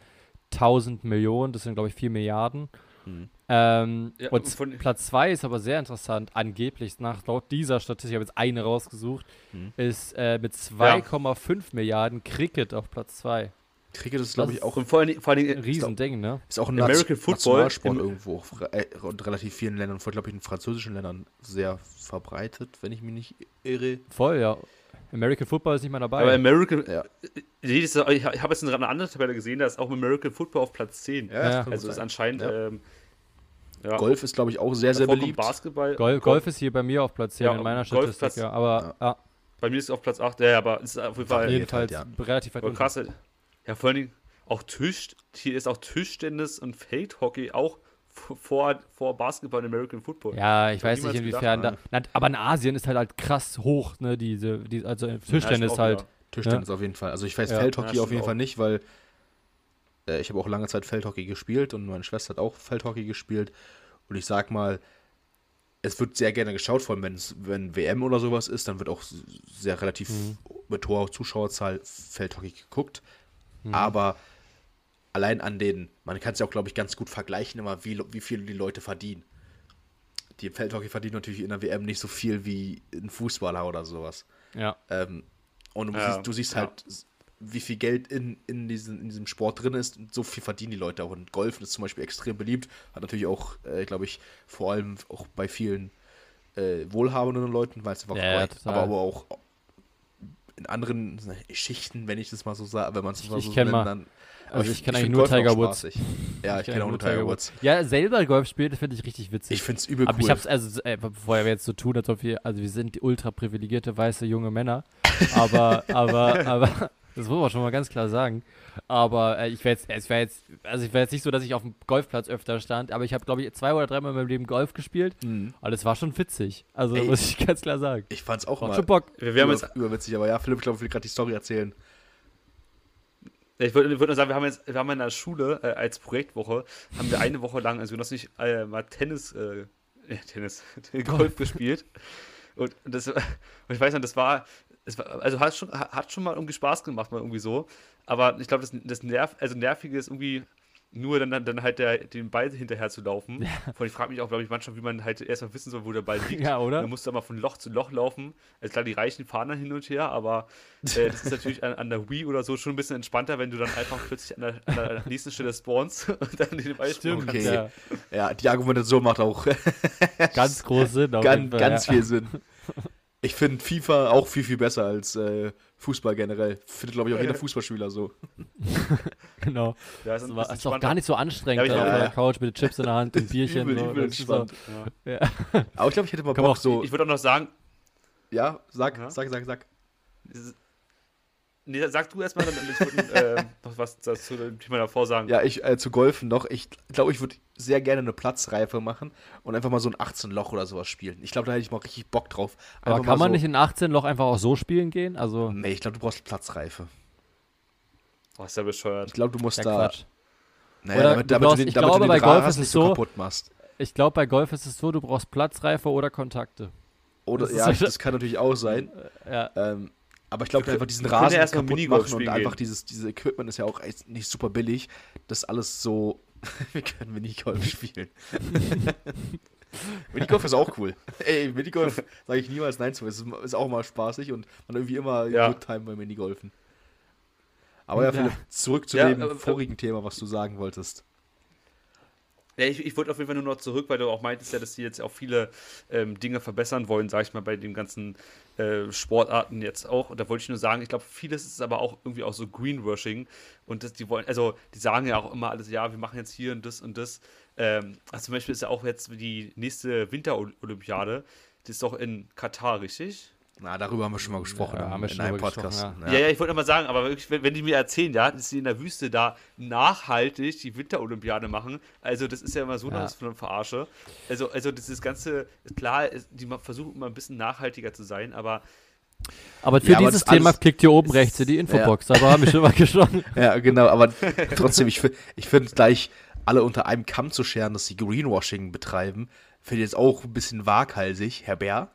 1000 Millionen, das sind glaube ich 4 Milliarden. Mhm. Ähm, Ja, und von- Platz 2 ist aber sehr interessant, angeblich nach laut dieser Statistik, ich habe jetzt eine rausgesucht, Mhm. ist äh, mit 2,5 Milliarden Cricket auf Platz 2. Cricket ist, glaube ich, auch, vor allen Dingen, vor allen Ein Dingen Riesending, ne? ist auch ein American Football Nationalsport irgendwo äh, und relativ vielen Ländern, vor glaube ich in französischen Ländern sehr verbreitet, wenn ich mich nicht irre. Voll, ja. American Football ist nicht mal dabei. aber American, Ja. jedes, ich habe jetzt in einer anderen Tabelle gesehen, da ist auch American Football auf Platz 10. Ja. Also ist anscheinend Ja. ähm, ja, Golf ist, glaube ich, auch sehr, sehr davor beliebt. Basketball. Golf, Golf ist hier bei mir auf Platz 10 Ja, in meiner Golf Statistik, Platz- ja. Aber ja. Bei mir ist es auf Platz 8, ja, aber es ist auf jeden Fall jedenfalls halt, relativ weit unten. krass. Ja, vor allen Dingen auch Tisch, hier ist auch Tischtennis und Feldhockey auch vor, vor Basketball und American Football. Ja, ich Hätte weiß nicht, inwiefern gedacht, da. Na, aber in Asien ist halt halt krass hoch, ne? Diese, die, also Ja, Tischtennis ist auch halt. Tischtennis auf jeden Fall. Also ich weiß Ja. Feldhockey Ja, auf jeden auch. Fall nicht, weil äh, ich habe auch lange Zeit Feldhockey gespielt und meine Schwester hat auch Feldhockey gespielt. Und ich sag mal, es wird sehr gerne geschaut, vor allem wenn's, wenn WM oder sowas ist, dann wird auch sehr relativ Mhm. mit hoher Zuschauerzahl Feldhockey geguckt. Mhm. Aber allein an den, man kann es ja auch, glaube ich, ganz gut vergleichen, immer wie, wie viel die Leute verdienen. Die im Feldhockey verdienen natürlich in der WM nicht so viel wie ein Fußballer oder sowas. Ja. Ähm, und du, Ja, siehst, du siehst ja. halt, wie viel Geld in, in, diesen, in diesem Sport drin ist. Und so viel verdienen die Leute auch. Und Golf ist zum Beispiel extrem beliebt. Hat natürlich auch, äh, glaube ich, vor allem auch bei vielen äh, wohlhabenden Leuten, weil es einfach, Ja, aber, aber, auch in anderen Schichten, wenn ich das mal so sage, wenn man es mal so nennt, dann. also ich kenn find eigentlich nur Golf Tiger Woods. Ja, ich, kenne auch nur Tiger Woods. Ja, selber Golf spielen, das finde ich richtig witzig. Ich finde es übel aber cool. ich hab's, also, äh, bevor wir jetzt so tun, als ob wir, also wir sind ultra privilegierte weiße junge Männer. Aber, aber, [LAUGHS] aber, das muss man schon mal ganz klar sagen. Aber äh, ich wäre jetzt, es wäre jetzt, also ich wäre jetzt nicht so, dass ich auf dem Golfplatz öfter stand, aber ich habe, glaube ich, zwei oder dreimal in meinem Leben Golf gespielt. Mhm. Und es war schon witzig. Also Ey. muss ich ganz klar sagen. Ich fand es auch Macht mal schon Bock. Wir, wir haben über, jetzt, überwitzig, aber ja, Philipp, ich glaube, ich will gerade die Story erzählen. ich würde würd nur sagen, wir haben jetzt, wir haben in der Schule äh, als Projektwoche, haben wir eine Woche lang, also wir haben noch nicht äh, mal Tennis, äh, [LAUGHS] Tennis, [LAUGHS] Golf gespielt. Und das, [LAUGHS] und ich weiß noch, das war, war also hat schon, hat schon mal irgendwie Spaß gemacht, mal irgendwie so. Aber ich glaube, das, das Nerv, also Nervige ist irgendwie nur dann, dann halt der, den Ball hinterher zu laufen. Von ich frage mich auch, glaube ich, manchmal, wie man halt erstmal wissen soll, wo der Ball liegt. Ja, oder? Dann musst du mal von Loch zu Loch laufen. Also klar, die Reichen fahren dann hin und her, aber äh, das ist natürlich an, an der Wii oder so schon ein bisschen entspannter, wenn du dann einfach plötzlich an der, an der nächsten Stelle spawnst [LAUGHS] und dann den Ball spielen Stimmt, kannst. Okay. ja. Ja, die Argumentation macht auch Ganz groß Sinn. auf jeden ganz, Fall, ganz ja. viel Sinn. [LAUGHS] Ich finde FIFA auch viel, viel besser als äh, Fußball generell. Findet, glaube ich, auch jeder Fußballspieler so. [LAUGHS] Genau. Ja, Das war, ist auch gar nicht so anstrengend, Ja, ich da auf Ja, der. Couch mit Chips in der Hand und [LAUGHS] Bierchen. Übel, so, übel das ist so, entspannt. ja. Aber ich glaube, ich hätte mal Kann Bock auch- so. Ich würde auch noch sagen, ja, sag, Ja. sag, sag, sag. Nee, sag du erstmal, dann ich würde äh, [LAUGHS] noch was zu dem Thema davor sagen. Ja, ich äh, zu Golfen noch. Ich glaube, ich würde sehr gerne eine Platzreife machen und einfach mal so ein 18-Loch oder sowas spielen. Ich glaube, da hätte ich mal richtig Bock drauf. Aber Einfach kann mal man so, nicht in 18 Loch einfach auch so spielen gehen? Also, Nee, ich glaube, du brauchst Platzreife. Oh, ist ja bescheuert. Ich glaube, du musst ja, da. Quatsch. Naja, Oder damit, du damit brauchst- den, ich damit glaube, du den bei Golf ist es nicht so kaputt machst. Ich glaube, bei Golf ist es so, du brauchst Platzreife oder Kontakte. Oder, Das ist ja, das kann natürlich auch sein. [LAUGHS] Ja, Ähm, aber ich glaube, einfach diesen Rasen erst kaputt Minigolf machen und einfach gehen. dieses, dieses Equipment ist ja auch echt nicht super billig. Das alles so. [LAUGHS] Wir können Minigolf spielen. [LAUGHS] Minigolf ist auch cool. Ey, Minigolf sage ich niemals nein zu. Es ist, ist auch mal spaßig und man irgendwie immer Ja. Good Time beim Minigolfen. Aber ja. Philipp, zurück zu Ja, dem aber- vorigen Thema, was du sagen wolltest. Ja, ich, ich wollte auf jeden Fall nur noch zurück, weil du auch meintest ja, dass die jetzt auch viele ähm, Dinge verbessern wollen, sag ich mal, bei den ganzen äh, Sportarten jetzt auch. Und da wollte ich nur sagen, ich glaube, vieles ist aber auch irgendwie auch so Greenwashing. Und das, die wollen, also die sagen ja auch immer alles, ja, wir machen jetzt hier und das und das. Ähm, also zum Beispiel ist ja auch jetzt die nächste Winterolympiade, die ist doch in Katar, richtig? Na, darüber haben wir schon mal gesprochen Ja, in, haben wir in schon einem drüber Podcast. gesprochen, Ja, ja, ich wollte mal sagen, aber wirklich, wenn, wenn die mir erzählen, ja, dass sie in der Wüste da nachhaltig die Winterolympiade machen, also das ist ja immer so Ja. eine Verarsche. Also, also dieses ganze, klar, die versuchen immer ein bisschen nachhaltiger zu sein, aber aber für Ja, aber dieses das Thema alles- klickt hier oben rechts in die Infobox. Da haben wir schon mal [LAUGHS] gesprochen. Ja, genau, aber trotzdem, ich, ich finde gleich alle unter einem Kamm zu scheren, dass sie Greenwashing betreiben, finde ich jetzt auch ein bisschen waghalsig, Herr Bär.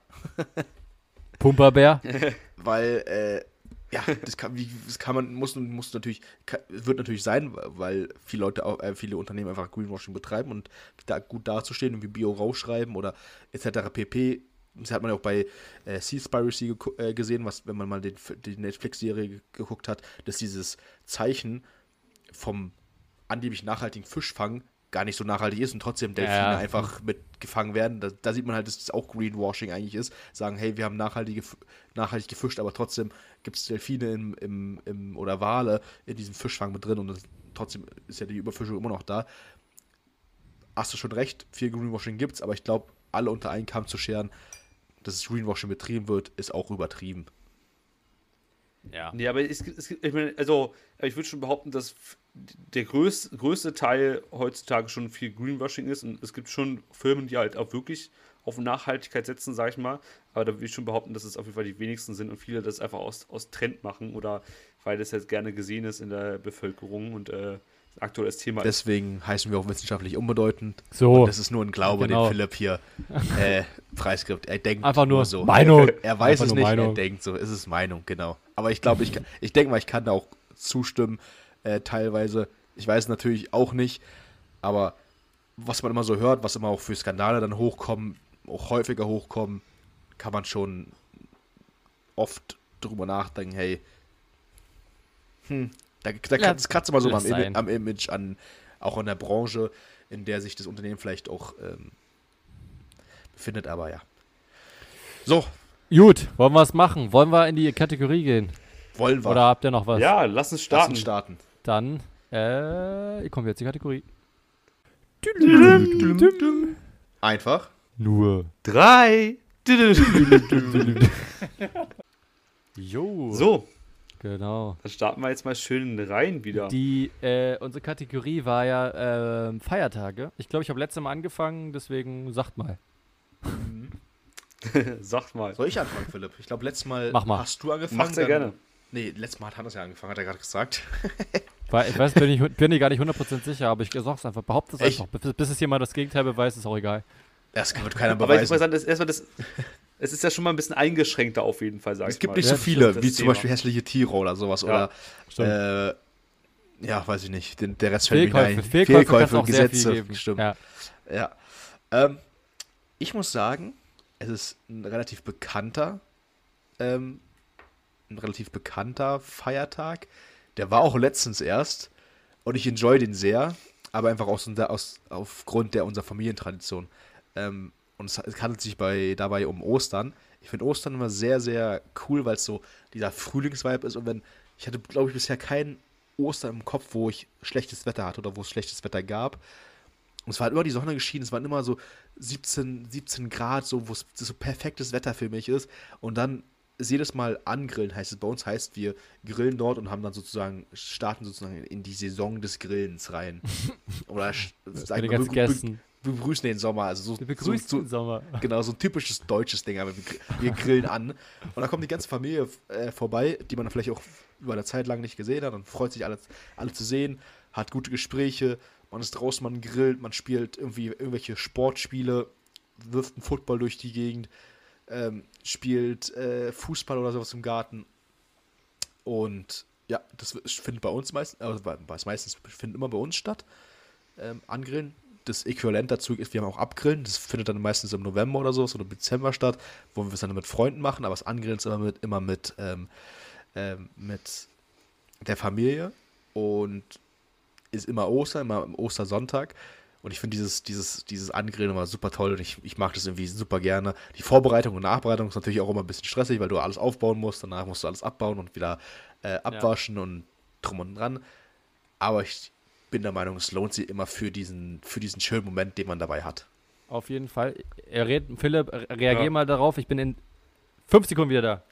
Pumperbär. [LAUGHS] Weil, äh, Ja, das kann, wie, das kann man, muss, muss natürlich, kann, wird natürlich sein, weil viele Leute, auch, äh, viele Unternehmen einfach Greenwashing betreiben und da gut dazustehen und wie Bio rausschreiben oder etc. pp. Das hat man ja auch bei äh, Seaspiracy äh, gesehen, was, wenn man mal den, die Netflix-Serie geguckt hat, dass dieses Zeichen vom angeblich nachhaltigen Fischfang gar nicht so nachhaltig ist und trotzdem Delfine ja. einfach mit gefangen werden. Da, da, sieht man halt, dass das auch Greenwashing eigentlich ist. Sagen, hey, wir haben nachhaltige, nachhaltig gefischt, aber trotzdem gibt es Delfine im, im, im, oder Wale in diesem Fischfang mit drin und das, trotzdem ist ja die Überfischung immer noch da. Hast du schon recht, viel Greenwashing gibt es, aber ich glaube, alle unter einen Kamm zu scheren, dass es Greenwashing betrieben wird, ist auch übertrieben. Ja. Nee, aber es, es, ich meine, also, ich würde schon behaupten, dass der größ, größte Teil heutzutage schon viel Greenwashing ist und es gibt schon Firmen, die halt auch wirklich auf Nachhaltigkeit setzen, sage ich mal. Aber da würde ich schon behaupten, dass es auf jeden Fall die wenigsten sind und viele das einfach aus, aus Trend machen oder weil das jetzt gerne gesehen ist in der Bevölkerung und äh, aktuelles Thema Deswegen ist. heißen wir auch wissenschaftlich unbedeutend. So. Und das ist nur ein Glaube, genau. den Philipp hier äh, preisgibt. Er denkt einfach nur so. Meinung. [LAUGHS] Er weiß Einfach es nicht, Meinung. er denkt so. Es ist Meinung, genau. Aber ich glaube, ich, ich denke mal, ich kann da auch zustimmen, äh, teilweise. Ich weiß natürlich auch nicht, aber was man immer so hört, was immer auch für Skandale dann hochkommen, auch häufiger hochkommen, kann man schon oft drüber nachdenken, hey, hm, da, da ja, kratzt immer so am, Im am, Image, an, auch in der Branche, in der sich das Unternehmen vielleicht auch ähm, befindet, aber ja. So. Gut, wollen wir es machen? Wollen wir in die Kategorie gehen? Wollen wir. Oder habt ihr noch was? Ja, lass uns starten. Lass uns starten. Dann äh, kommen wir jetzt die Kategorie. Einfach. Nur drei. [LAUGHS] [LAUGHS] jo. So. Genau. Dann starten wir jetzt mal schön rein wieder. Die, äh, unsere Kategorie war ja äh, Feiertage. Ich glaube, ich habe letztes Mal angefangen, deswegen sagt mal. [LAUGHS] sagt mal. Soll ich anfangen, Philipp? Ich glaube, letztes Mal, Mach mal hast du angefangen. Mach sehr gerne. Nee, letztes Mal hat Hannes ja angefangen, hat er gerade gesagt. ich weiß, bin ich bin ich gar nicht 100% sicher, aber ich sag's einfach, behaupte es einfach. Bis, bis es jemand das Gegenteil beweist, ist auch egal. Das wird keiner beweisen. Aber ich muss sagen, das, erstmal das, es ist ja schon mal ein bisschen eingeschränkter auf jeden Fall, sag es ich mal. Es gibt nicht so viele, wie zum Beispiel hässliche Tiere oder sowas. Ja, oder, äh, ja, weiß ich nicht. Den, der Rest fällt mir ein. Fehlkäufe, Fehlkäufe Gesetze, stimmt. Ja. ja. Ähm, ich muss sagen, es ist ein relativ bekannter ähm, ein relativ bekannter Feiertag. Der war auch letztens erst und ich enjoy den sehr, aber einfach aus, aus, aufgrund der unserer Familientradition. Ähm, und es, handelt sich bei, dabei um Ostern. Ich finde Ostern immer sehr, sehr cool, weil es so dieser Frühlingsvibe ist und wenn, ich hatte, glaube ich, bisher keinen Ostern im Kopf, wo ich schlechtes Wetter hatte oder wo es schlechtes Wetter gab. Und es war halt immer die Sonne geschienen, es waren immer so 17, 17 Grad, so, wo es so perfektes Wetter für mich ist. Und dann jedes Mal angrillen heißt es bei uns, heißt wir grillen dort und haben dann sozusagen, starten sozusagen in die Saison des Grillens rein. [LAUGHS] Oder sagen wir, be be begrüßen den Sommer. Also so, wir begrüßen so, den Sommer. [LAUGHS] Genau, so ein typisches deutsches Ding, aber wir, wir grillen an. Und da kommt die ganze Familie äh, vorbei, die man vielleicht auch über eine Zeit lang nicht gesehen hat und freut sich alle, alle zu sehen, hat gute Gespräche, man ist draußen, man grillt, man spielt irgendwie irgendwelche Sportspiele, wirft einen Football durch die Gegend ähm, spielt äh, Fußball oder sowas im Garten. Und ja, das findet bei uns meistens, also meistens findet immer bei uns statt. Ähm, Angrillen. Das Äquivalent dazu ist, wir haben auch Abgrillen. Das findet dann meistens im November oder so, oder im Dezember statt, wo wir es dann mit Freunden machen. Aber das Angrillen ist immer mit, immer mit, ähm, ähm, mit der Familie und ist immer Ostern, immer Ostersonntag. Und ich finde dieses, dieses, dieses Angrillen immer super toll und ich, ich mag das irgendwie super gerne. Die Vorbereitung und Nachbereitung ist natürlich auch immer ein bisschen stressig, weil du alles aufbauen musst, danach musst du alles abbauen und wieder äh, abwaschen ja. und drum und dran. Aber ich bin der Meinung, es lohnt sich immer für diesen, für diesen schönen Moment, den man dabei hat. Auf jeden Fall. Er red, Philipp, reagier ja. mal darauf. Ich bin in fünf Sekunden wieder da.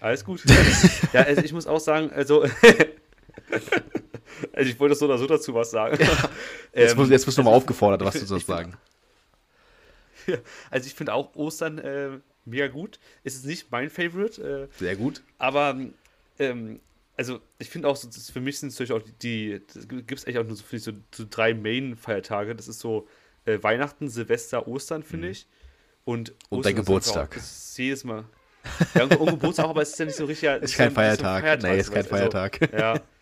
Alles gut. [LAUGHS] ja, also ich muss auch sagen, also [LAUGHS] Also ich wollte so oder so dazu was sagen. Ja. [LAUGHS] Jetzt, ähm, jetzt bist du mal aufgefordert, was du so sagen. Ja, also ich finde auch Ostern äh, mega gut. Es ist nicht mein Favorite. Äh, Sehr gut. Aber ähm, also ich finde auch, so, für mich sind es natürlich auch die, gibt es eigentlich auch nur so, so, so drei Main-Feiertage. Das ist so äh, Weihnachten, Silvester, Ostern, finde mhm. ich. Und, Und dein Geburtstag. Auch, jedes Mal. Ja, irgendwo Geburtstag auch, aber es ist ja nicht so richtig. [LAUGHS] Ist kein Feiertag. Nee, ist kein Feiertag. Also, ja. [LAUGHS]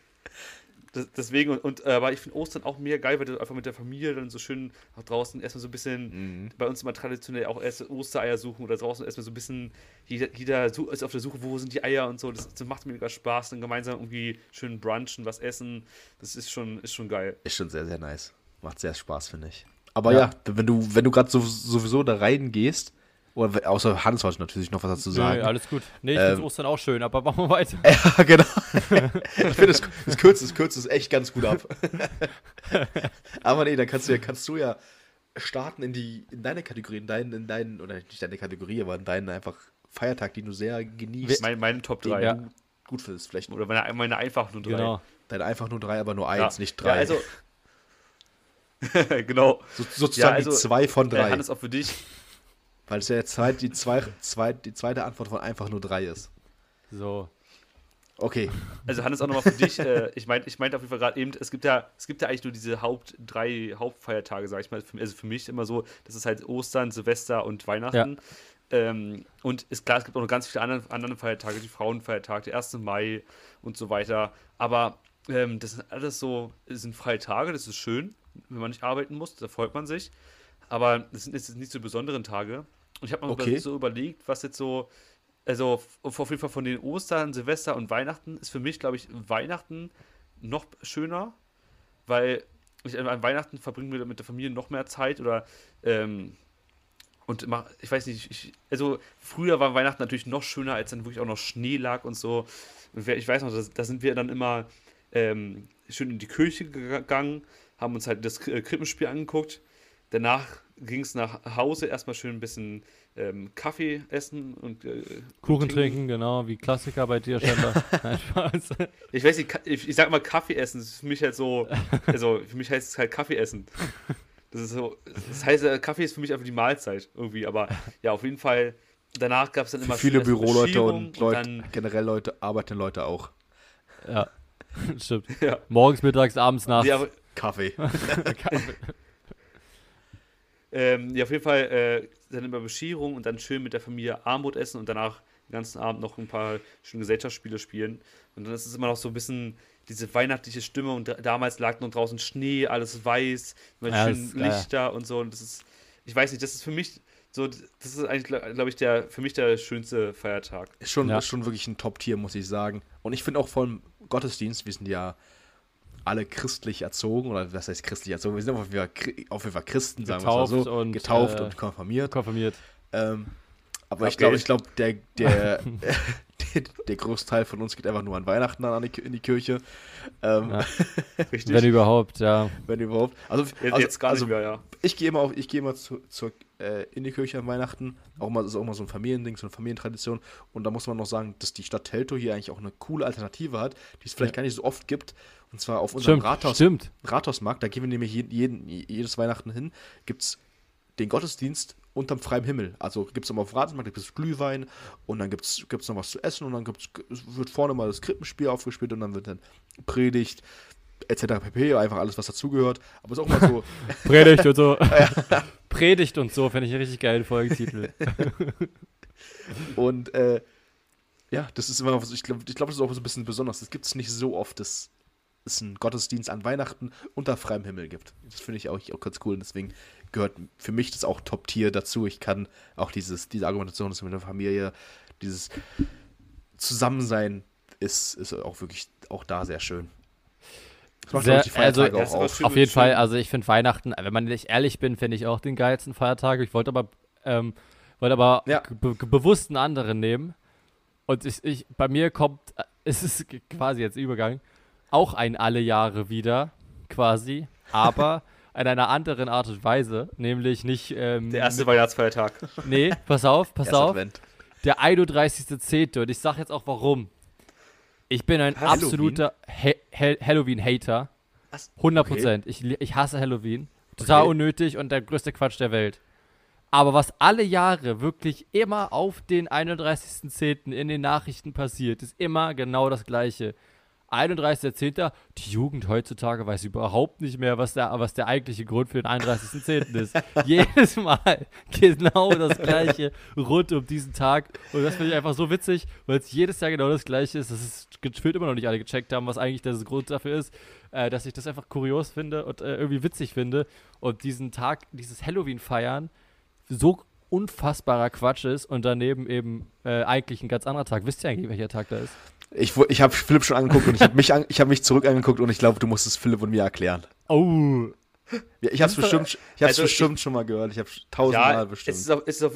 Das, deswegen, und, und äh, aber ich finde Ostern auch mega geil, weil du einfach mit der Familie dann so schön auch draußen erstmal so ein bisschen, Mhm. bei uns immer traditionell auch erst Ostereier suchen oder draußen erstmal so ein bisschen, jeder, jeder ist auf der Suche, wo sind die Eier und so. Das, das macht mir mega Spaß, dann gemeinsam irgendwie schön brunchen, was essen. Das ist schon, ist schon geil. Ist schon sehr, sehr nice. Macht sehr Spaß, finde ich. Aber Ja. ja, wenn du, wenn du gerade so, sowieso da reingehst, oder außer Hans wollte natürlich noch was dazu sagen. Nö, alles gut. Nee, ich finde Ähm, Ostern auch schön, aber machen wir weiter. [LAUGHS] Ja, genau. ich finde, das, das kürzt das kürzt es echt ganz gut ab. [LAUGHS] Aber nee, dann kannst du ja, kannst du ja starten in die, in deine Kategorie, in deinen, in deinen, oder nicht deine Kategorie, aber in deinen einfach Feiertag, den du sehr genießt, Mein, meine Top den 3. Ja. gut findest. Vielleicht Oder meine, meine einfach nur drei. Genau. deine einfach nur drei, aber nur Ja. eins, nicht Ja, drei. also. [LAUGHS] genau. so, sozusagen Ja, also, die zwei von Äh, drei. Hannes, auch für dich. Weil es ja jetzt zweit, die, zwei, zwei, die zweite Antwort von einfach nur drei ist. So. Okay. Also Hannes, auch nochmal für dich. Äh, ich meinte ich meinte auf jeden Fall gerade eben, es gibt ja, es gibt ja eigentlich nur diese Haupt, drei Hauptfeiertage, sag ich mal. Für, also für mich immer so, das ist halt Ostern, Silvester und Weihnachten. Ähm, und ist klar, es gibt auch noch ganz viele andere, andere Feiertage, die Frauenfeiertag, der 1. Mai und so weiter. Aber ähm, das sind alles so, das sind freie Tage, das ist schön, wenn man nicht arbeiten muss, da freut man sich. Aber das sind jetzt nicht so besonderen Tage. Und ich habe mir Okay. so überlegt, was jetzt so, also auf jeden Fall von den Ostern, Silvester und Weihnachten ist für mich, glaube ich, Weihnachten noch schöner, weil ich an Weihnachten verbringen wir mit der Familie noch mehr Zeit oder ähm, und mach, ich weiß nicht, ich, also früher war Weihnachten natürlich noch schöner, als dann wirklich auch noch Schnee lag und so. Und ich weiß noch, da, sind wir dann immer ähm, schön in die Kirche gegangen, haben uns halt das äh, Krippenspiel angeguckt. Danach ging es nach Hause, erstmal schön ein bisschen ähm, Kaffee essen und äh, Kuchen und trinken, genau, wie Klassiker bei dir scheinbar. Nein, Spaß. Ich weiß nicht, ich, ich sag mal Kaffee essen, das ist für mich halt so, also für mich heißt es halt Kaffee essen. Das ist so, das heißt, äh, Kaffee ist für mich einfach die Mahlzeit irgendwie, aber ja, auf jeden Fall, danach gab es dann immer Für viele Büroleute und Leute, dann, generell Leute, arbeitende Leute auch. Ja, [LAUGHS] stimmt. ja, Morgens, mittags, abends, nachts. ja, aber- Kaffee. [LAUGHS] [LAUGHS] ähm, ja, auf jeden Fall äh, dann immer Bescherung und dann schön mit der Familie Armut essen und danach den ganzen Abend noch ein paar schöne Gesellschaftsspiele spielen. Und dann ist es immer noch so ein bisschen diese weihnachtliche Stimme und da, damals lag noch draußen Schnee, alles weiß, immer Ja, schön. Lichter und so. Und das ist, ich weiß nicht, das ist für mich so, das ist eigentlich, glaube ich, der, für mich der schönste Feiertag. Ist schon, Ja. ist schon wirklich ein Top-Tier, muss ich sagen. Und ich finde auch vor Gottesdienst, wir sind ja alle christlich erzogen, oder was heißt christlich erzogen? Wir sind auf jeden Fall, auf jeden Fall Christen, sagen wir es mal Getauft so. und, getauft äh, und konfirmiert. Konfirmiert. Ähm, aber ich glaube, ich glaube, der, der, [LAUGHS] [LAUGHS] der, Großteil von uns geht einfach nur an Weihnachten an in die Kirche. Ähm, Ja. [LAUGHS] Richtig? Wenn überhaupt, ja. Wenn überhaupt. Also, jetzt, also, jetzt gar also nicht mehr, ja. ich gehe immer, auf, ich gehe immer zu, zur, äh, in die Kirche an Weihnachten. Auch mal, das ist auch mal so ein Familiending, so eine Familientradition. Und da muss man noch sagen, dass die Stadt Teltow hier eigentlich auch eine coole Alternative hat, die es vielleicht gar nicht so oft gibt. Und zwar auf unserem Stimmt, Rathaus, stimmt. Rathausmarkt. Da gehen wir nämlich jeden, jeden, jedes Weihnachten hin. Gibt es den Gottesdienst unterm freiem Himmel. Also gibt es auf dem Rathausmarkt gibt es Glühwein und dann gibt es noch was zu essen und dann gibt's, wird vorne mal das Krippenspiel aufgespielt und dann wird dann Predigt etc. pp. Einfach alles, was dazugehört. Aber es ist auch mal so. [LAUGHS] Predigt und so. [LAUGHS] Predigt und so, fände ich einen richtig geilen Folgetitel. [LAUGHS] Und äh, ja, das ist immer, noch so- ich glaube, ich glaub, das ist auch so ein bisschen besonders. Das gibt es nicht so oft, dass es einen Gottesdienst an Weihnachten unter freiem Himmel gibt. Das finde ich auch, auch ganz cool. Und deswegen gehört für mich das auch Top-Tier dazu. Ich kann auch dieses, diese Argumentation, dass mit der Familie, dieses Zusammensein ist, ist auch wirklich auch da sehr schön. Sehr- also- auf. Auf jeden. Fall, also ich finde Weihnachten, wenn man nicht ehrlich bin, finde ich auch den geilsten Feiertag. Ich wollte aber, ähm, wollte aber Ja. be bewusst einen anderen nehmen. Und ich, ich, bei mir kommt, äh, [LAUGHS] es ist quasi jetzt Übergang, auch ein alle Jahre wieder, quasi, aber [LAUGHS] in einer anderen Art und Weise, nämlich nicht, ähm, Der erste Weihnachtsfeiertag. nee, pass auf, pass auf, Advent. der 31.10. Und ich sag jetzt auch warum. Ich bin ein Halloween? absoluter ha Ha Halloween-Hater. Was? 100 Prozent. Ich, ich hasse Halloween. Total Okay. unnötig und der größte Quatsch der Welt. Aber was alle Jahre wirklich immer auf den 31.10. in den Nachrichten passiert, ist immer genau das Gleiche. 31.10. Die Jugend heutzutage weiß überhaupt nicht mehr, was der, was der eigentliche Grund für den 31.10. ist. [LAUGHS] Jedes Mal genau das Gleiche rund um diesen Tag. Und das finde ich einfach so witzig, weil es jedes Jahr genau das Gleiche ist. Das ist gefühlt immer noch nicht alle gecheckt haben, was eigentlich der Grund dafür ist, äh, dass ich das einfach kurios finde und äh, irgendwie witzig finde. Und diesen Tag, dieses Halloween feiern, so unfassbarer Quatsch ist und daneben eben äh, eigentlich ein ganz anderer Tag. Wisst ihr eigentlich, welcher Tag da ist? Ich, ich habe Philipp schon angeguckt und ich habe mich, an, ich hab mich zurück angeguckt und ich glaube, du musst es Philipp und mir erklären. Oh, Ja, ich habe es bestimmt, ich hab's Also ich- bestimmt schon mal gehört. Ich habe tausendmal Ja, bestimmt. es ist, auf, es ist auf,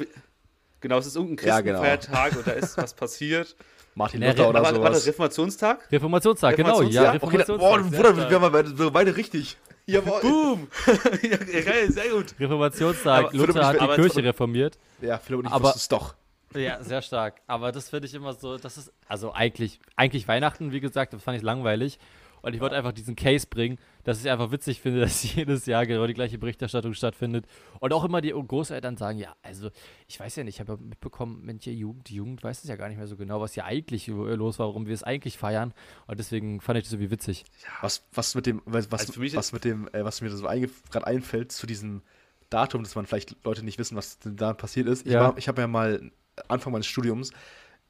genau, es ist irgendein Ja, genau. Christenfeiertag und da ist was passiert. [LAUGHS] Martin Ja, Luther Re- oder Warte, warte, sowas. Reformationstag? Reformationstag, genau. Reformationstag? Ja, Ja, okay, da, Reformationstag. boah, Bruder, wir haben aber so beide richtig. [LAUGHS] Jawohl. Boom! [LAUGHS] ja, geil, sehr gut. Reformationstag. Aber- Luther hat die Kirche reformiert. Ja, Philipp und ich Aber- wussten es doch. Ja, sehr stark. Aber das finde ich immer so, das ist, also eigentlich, eigentlich Weihnachten, wie gesagt, das fand ich langweilig. Und ich wollte einfach diesen Case bringen, dass ich einfach witzig finde, [LAUGHS] dass jedes Jahr genau die gleiche Berichterstattung stattfindet. Und auch immer die Großeltern sagen, ja, also ich weiß ja nicht, ich habe ja mitbekommen, manche Jugend, die Jugend weiß es ja gar nicht mehr so genau, was hier eigentlich äh, los war, warum wir es eigentlich feiern. Und deswegen fand ich das irgendwie witzig. Was, was mit dem, was, was, Also für mich was mit dem, äh, was mir so gerade einfällt zu diesem Datum, dass man vielleicht Leute nicht wissen, was denn da passiert ist. Ich, Ja. war- ich habe ja mal Anfang meines Studiums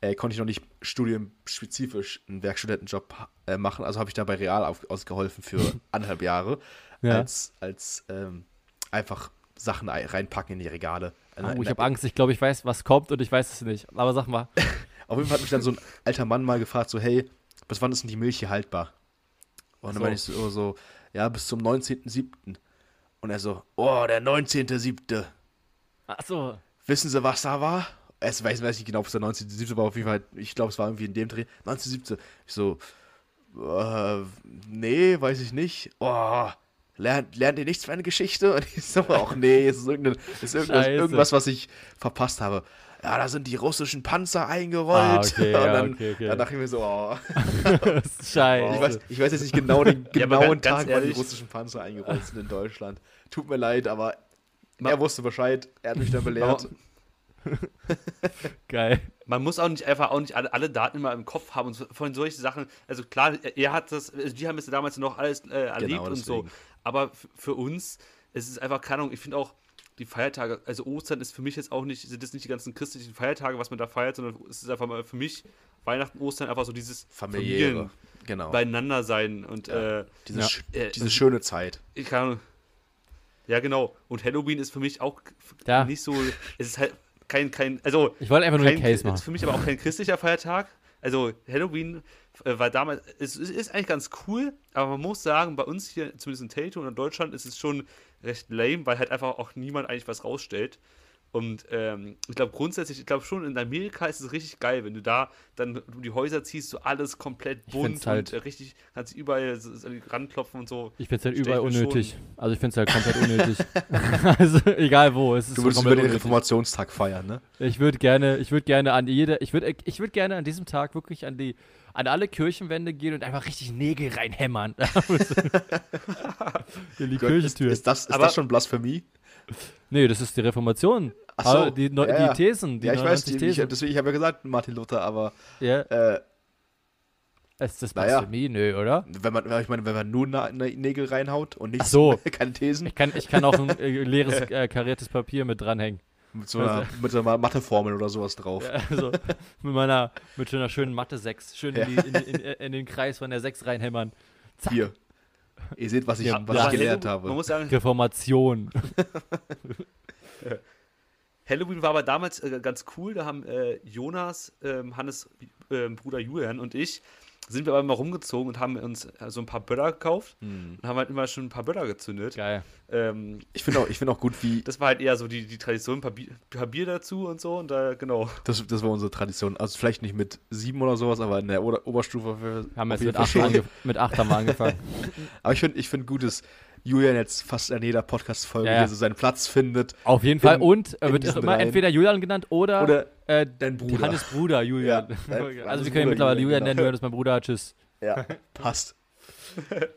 äh, konnte ich noch nicht studienspezifisch einen Werkstudentenjob äh, machen, also habe ich da bei Real auf, ausgeholfen für [LAUGHS] anderthalb Jahre Ja. als, als ähm, einfach Sachen ei- reinpacken in die Regale. In- Oh, in ich habe Angst, ich glaube, ich weiß, was kommt und ich weiß es nicht. Aber sag mal. [LAUGHS] Auf jeden Fall hat mich dann so ein alter Mann mal gefragt, so, hey, bis wann ist denn die Milch hier haltbar? Und dann so. meine ich so, so, ja, bis zum 19.07. Und er so, oh, der 19.07. Achso. Wissen Sie, was da war? Es weiß, weiß nicht genau, ob es der 19.07. war, auf jeden Fall, ich glaube, es war irgendwie in dem Dreh. 19.07. Ich so, äh, nee, weiß ich nicht. Oh, lernt, lernt ihr nichts für eine Geschichte? Und ich so, ach nee, es ist, irgendein, ist irgendwas, irgendwas, was ich verpasst habe. Ja, da sind die russischen Panzer eingerollt. Ah, okay, [LAUGHS] und ja, dann, okay, okay. dann dachte ich mir so, oh. [LAUGHS] Scheiße. Ich weiß, ich weiß jetzt nicht genau den [LAUGHS] Ja, genauen ganz Tag, wann die russischen Panzer eingerollt sind in Deutschland. Tut mir leid, aber Ma- er wusste Bescheid. Er hat mich dann belehrt. [LAUGHS] Geil. Man muss auch nicht einfach auch nicht alle, alle Daten immer im Kopf haben und so, von solchen Sachen. Also klar, er- hat das, also die haben es damals noch alles äh, erlebt Genau, und so. Aber für uns es ist einfach keine Ahnung. Ich finde auch die Feiertage, also Ostern ist für mich jetzt auch nicht, sind das nicht die ganzen christlichen Feiertage, was man da feiert, sondern es ist einfach mal für mich Weihnachten, Ostern einfach so dieses Familiäre. Familien Genau. beieinander sein und Ja. äh, diese, Ja. sch- Äh, diese schöne Zeit. ich kann. Ja, genau. Und Halloween ist für mich auch Ja. nicht so. Es ist halt kein, kein, also Ich wollte einfach nur kein, einen Case ist machen. für mich aber auch kein christlicher Feiertag. Also Halloween äh, war damals, es, ist eigentlich ganz cool, aber man muss sagen, bei uns hier, zumindest in Teltow und in Deutschland, ist es schon recht lame, weil halt einfach auch niemand eigentlich was rausstellt. Und ähm, ich glaube grundsätzlich, ich glaube schon, in Amerika ist es richtig geil, wenn du da dann um die Häuser ziehst, so alles komplett bunt halt- und äh, richtig, kannst überall so, so ranklopfen und so. Ich finde es halt überall mir schon- unnötig. Also ich finde es halt komplett unnötig. [LAUGHS] also egal wo, es ist Du so würdest über den unnötig. Reformationstag feiern, ne? Ich würde gerne, ich würde gerne an jede, ich würde, ich würde gerne an diesem Tag wirklich an die, an alle Kirchenwände gehen und einfach richtig Nägel reinhämmern. [LAUGHS] [LAUGHS] In die Gott, ist, Kirchentür. ist, das, ist Aber- das schon Blasphemie? Nee, das ist die Reformation. Ach so, Aber die, Neu- ja, die Thesen, die ja, ich weiß, 99 die, ich, Thesen. deswegen, ich habe ja gesagt, Martin Luther, aber ja, äh, ist das Naja. Blasphemie? Nö, oder? wenn man, ich meine, wenn man nur Nägel reinhaut und nicht so. [LAUGHS] keine Thesen, Ich kann, ich kann auch ein äh, [LAUGHS] leeres, äh, kariertes Papier mit dranhängen. mit so einer, mit so einer Matheformel oder sowas drauf. Ja, also mit meiner, mit so einer schönen Mathe 6. Schön in, die, in, in, in den Kreis von der 6 reinhämmern. Zack. Hier. Ihr seht, was ich, Ja, was ja. ich gelernt habe. Man muss sagen, Reformation. [LAUGHS] [LAUGHS] Halloween war aber damals äh, ganz cool. Da haben äh, Jonas, ähm, Hannes ähm, Bruder Julian und ich sind wir aber mal rumgezogen und haben uns äh, so ein paar Böller gekauft Hm. und haben halt immer schon ein paar Böller gezündet. Geil. Ähm, Ich finde auch, ich find auch gut, wie. [LAUGHS] das war halt eher so die, die Tradition, ein paar, Bier, paar Bier dazu und so. Und da, genau. Das, das war unsere Tradition. Also vielleicht nicht mit sieben oder sowas, aber in der Ober Oberstufe. Für, Wir haben auf jetzt mit Fall 8, schon. ange mit acht haben wir angefangen. [LAUGHS] Aber ich finde ich find gut, dass Julian jetzt fast in jeder Podcast-Folge Ja, ja. so seinen Platz findet. Auf jeden Fall. In- Und er in wird immer Reihen. entweder Julian genannt oder, Oder äh, dein Bruder. Hannes Bruder Julian. Ja, [LAUGHS] dein- also wir können ihn mittlerweile Julian, Julian nennen, genau. du bist mein Bruder. Tschüss. Ja, [LAUGHS] passt.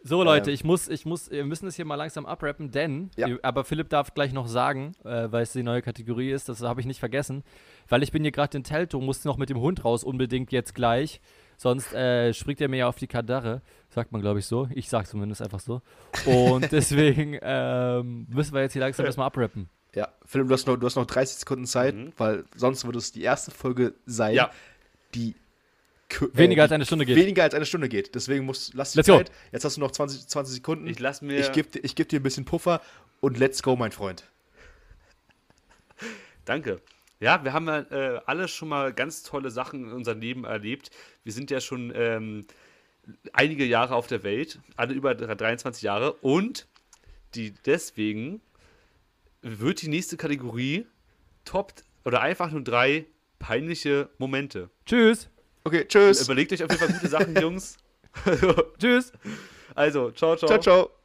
So Leute, Ähm. ich muss, ich muss, wir müssen es hier mal langsam abrappen, denn, Ja. aber Philipp darf gleich noch sagen, äh, weil es die neue Kategorie ist, das habe ich nicht vergessen, weil ich bin hier gerade in Telto, muss noch mit dem Hund raus, unbedingt jetzt gleich, Sonst äh, springt er mir ja auf die Kadarre. Sagt man, glaube ich, so. Ich sage zumindest einfach so. Und [LAUGHS] deswegen ähm, müssen wir jetzt hier langsam erstmal abrappen. Ja, Philipp, du hast noch, du hast noch 30 Sekunden Zeit, Mhm. weil sonst würde es die erste Folge sein, Ja. die kü- Weniger äh, als eine Stunde geht. Weniger als eine Stunde geht. Deswegen musst lass die Let's go. Zeit. Jetzt hast du noch 20, 20 Sekunden. Ich lass mir. Ich gebe ich geb dir ein bisschen Puffer und let's go, mein Freund. Danke. Ja, wir haben ja äh, alle schon mal ganz tolle Sachen in unserem Leben erlebt. Wir sind ja schon ähm, einige Jahre auf der Welt, alle über 23 Jahre. Und die deswegen wird die nächste Kategorie Top oder einfach nur drei peinliche Momente. Tschüss. Okay, tschüss. Überlegt euch auf jeden Fall gute Sachen, [LAUGHS] Jungs. [LAUGHS] Tschüss. Also, ciao, ciao. Ciao, ciao.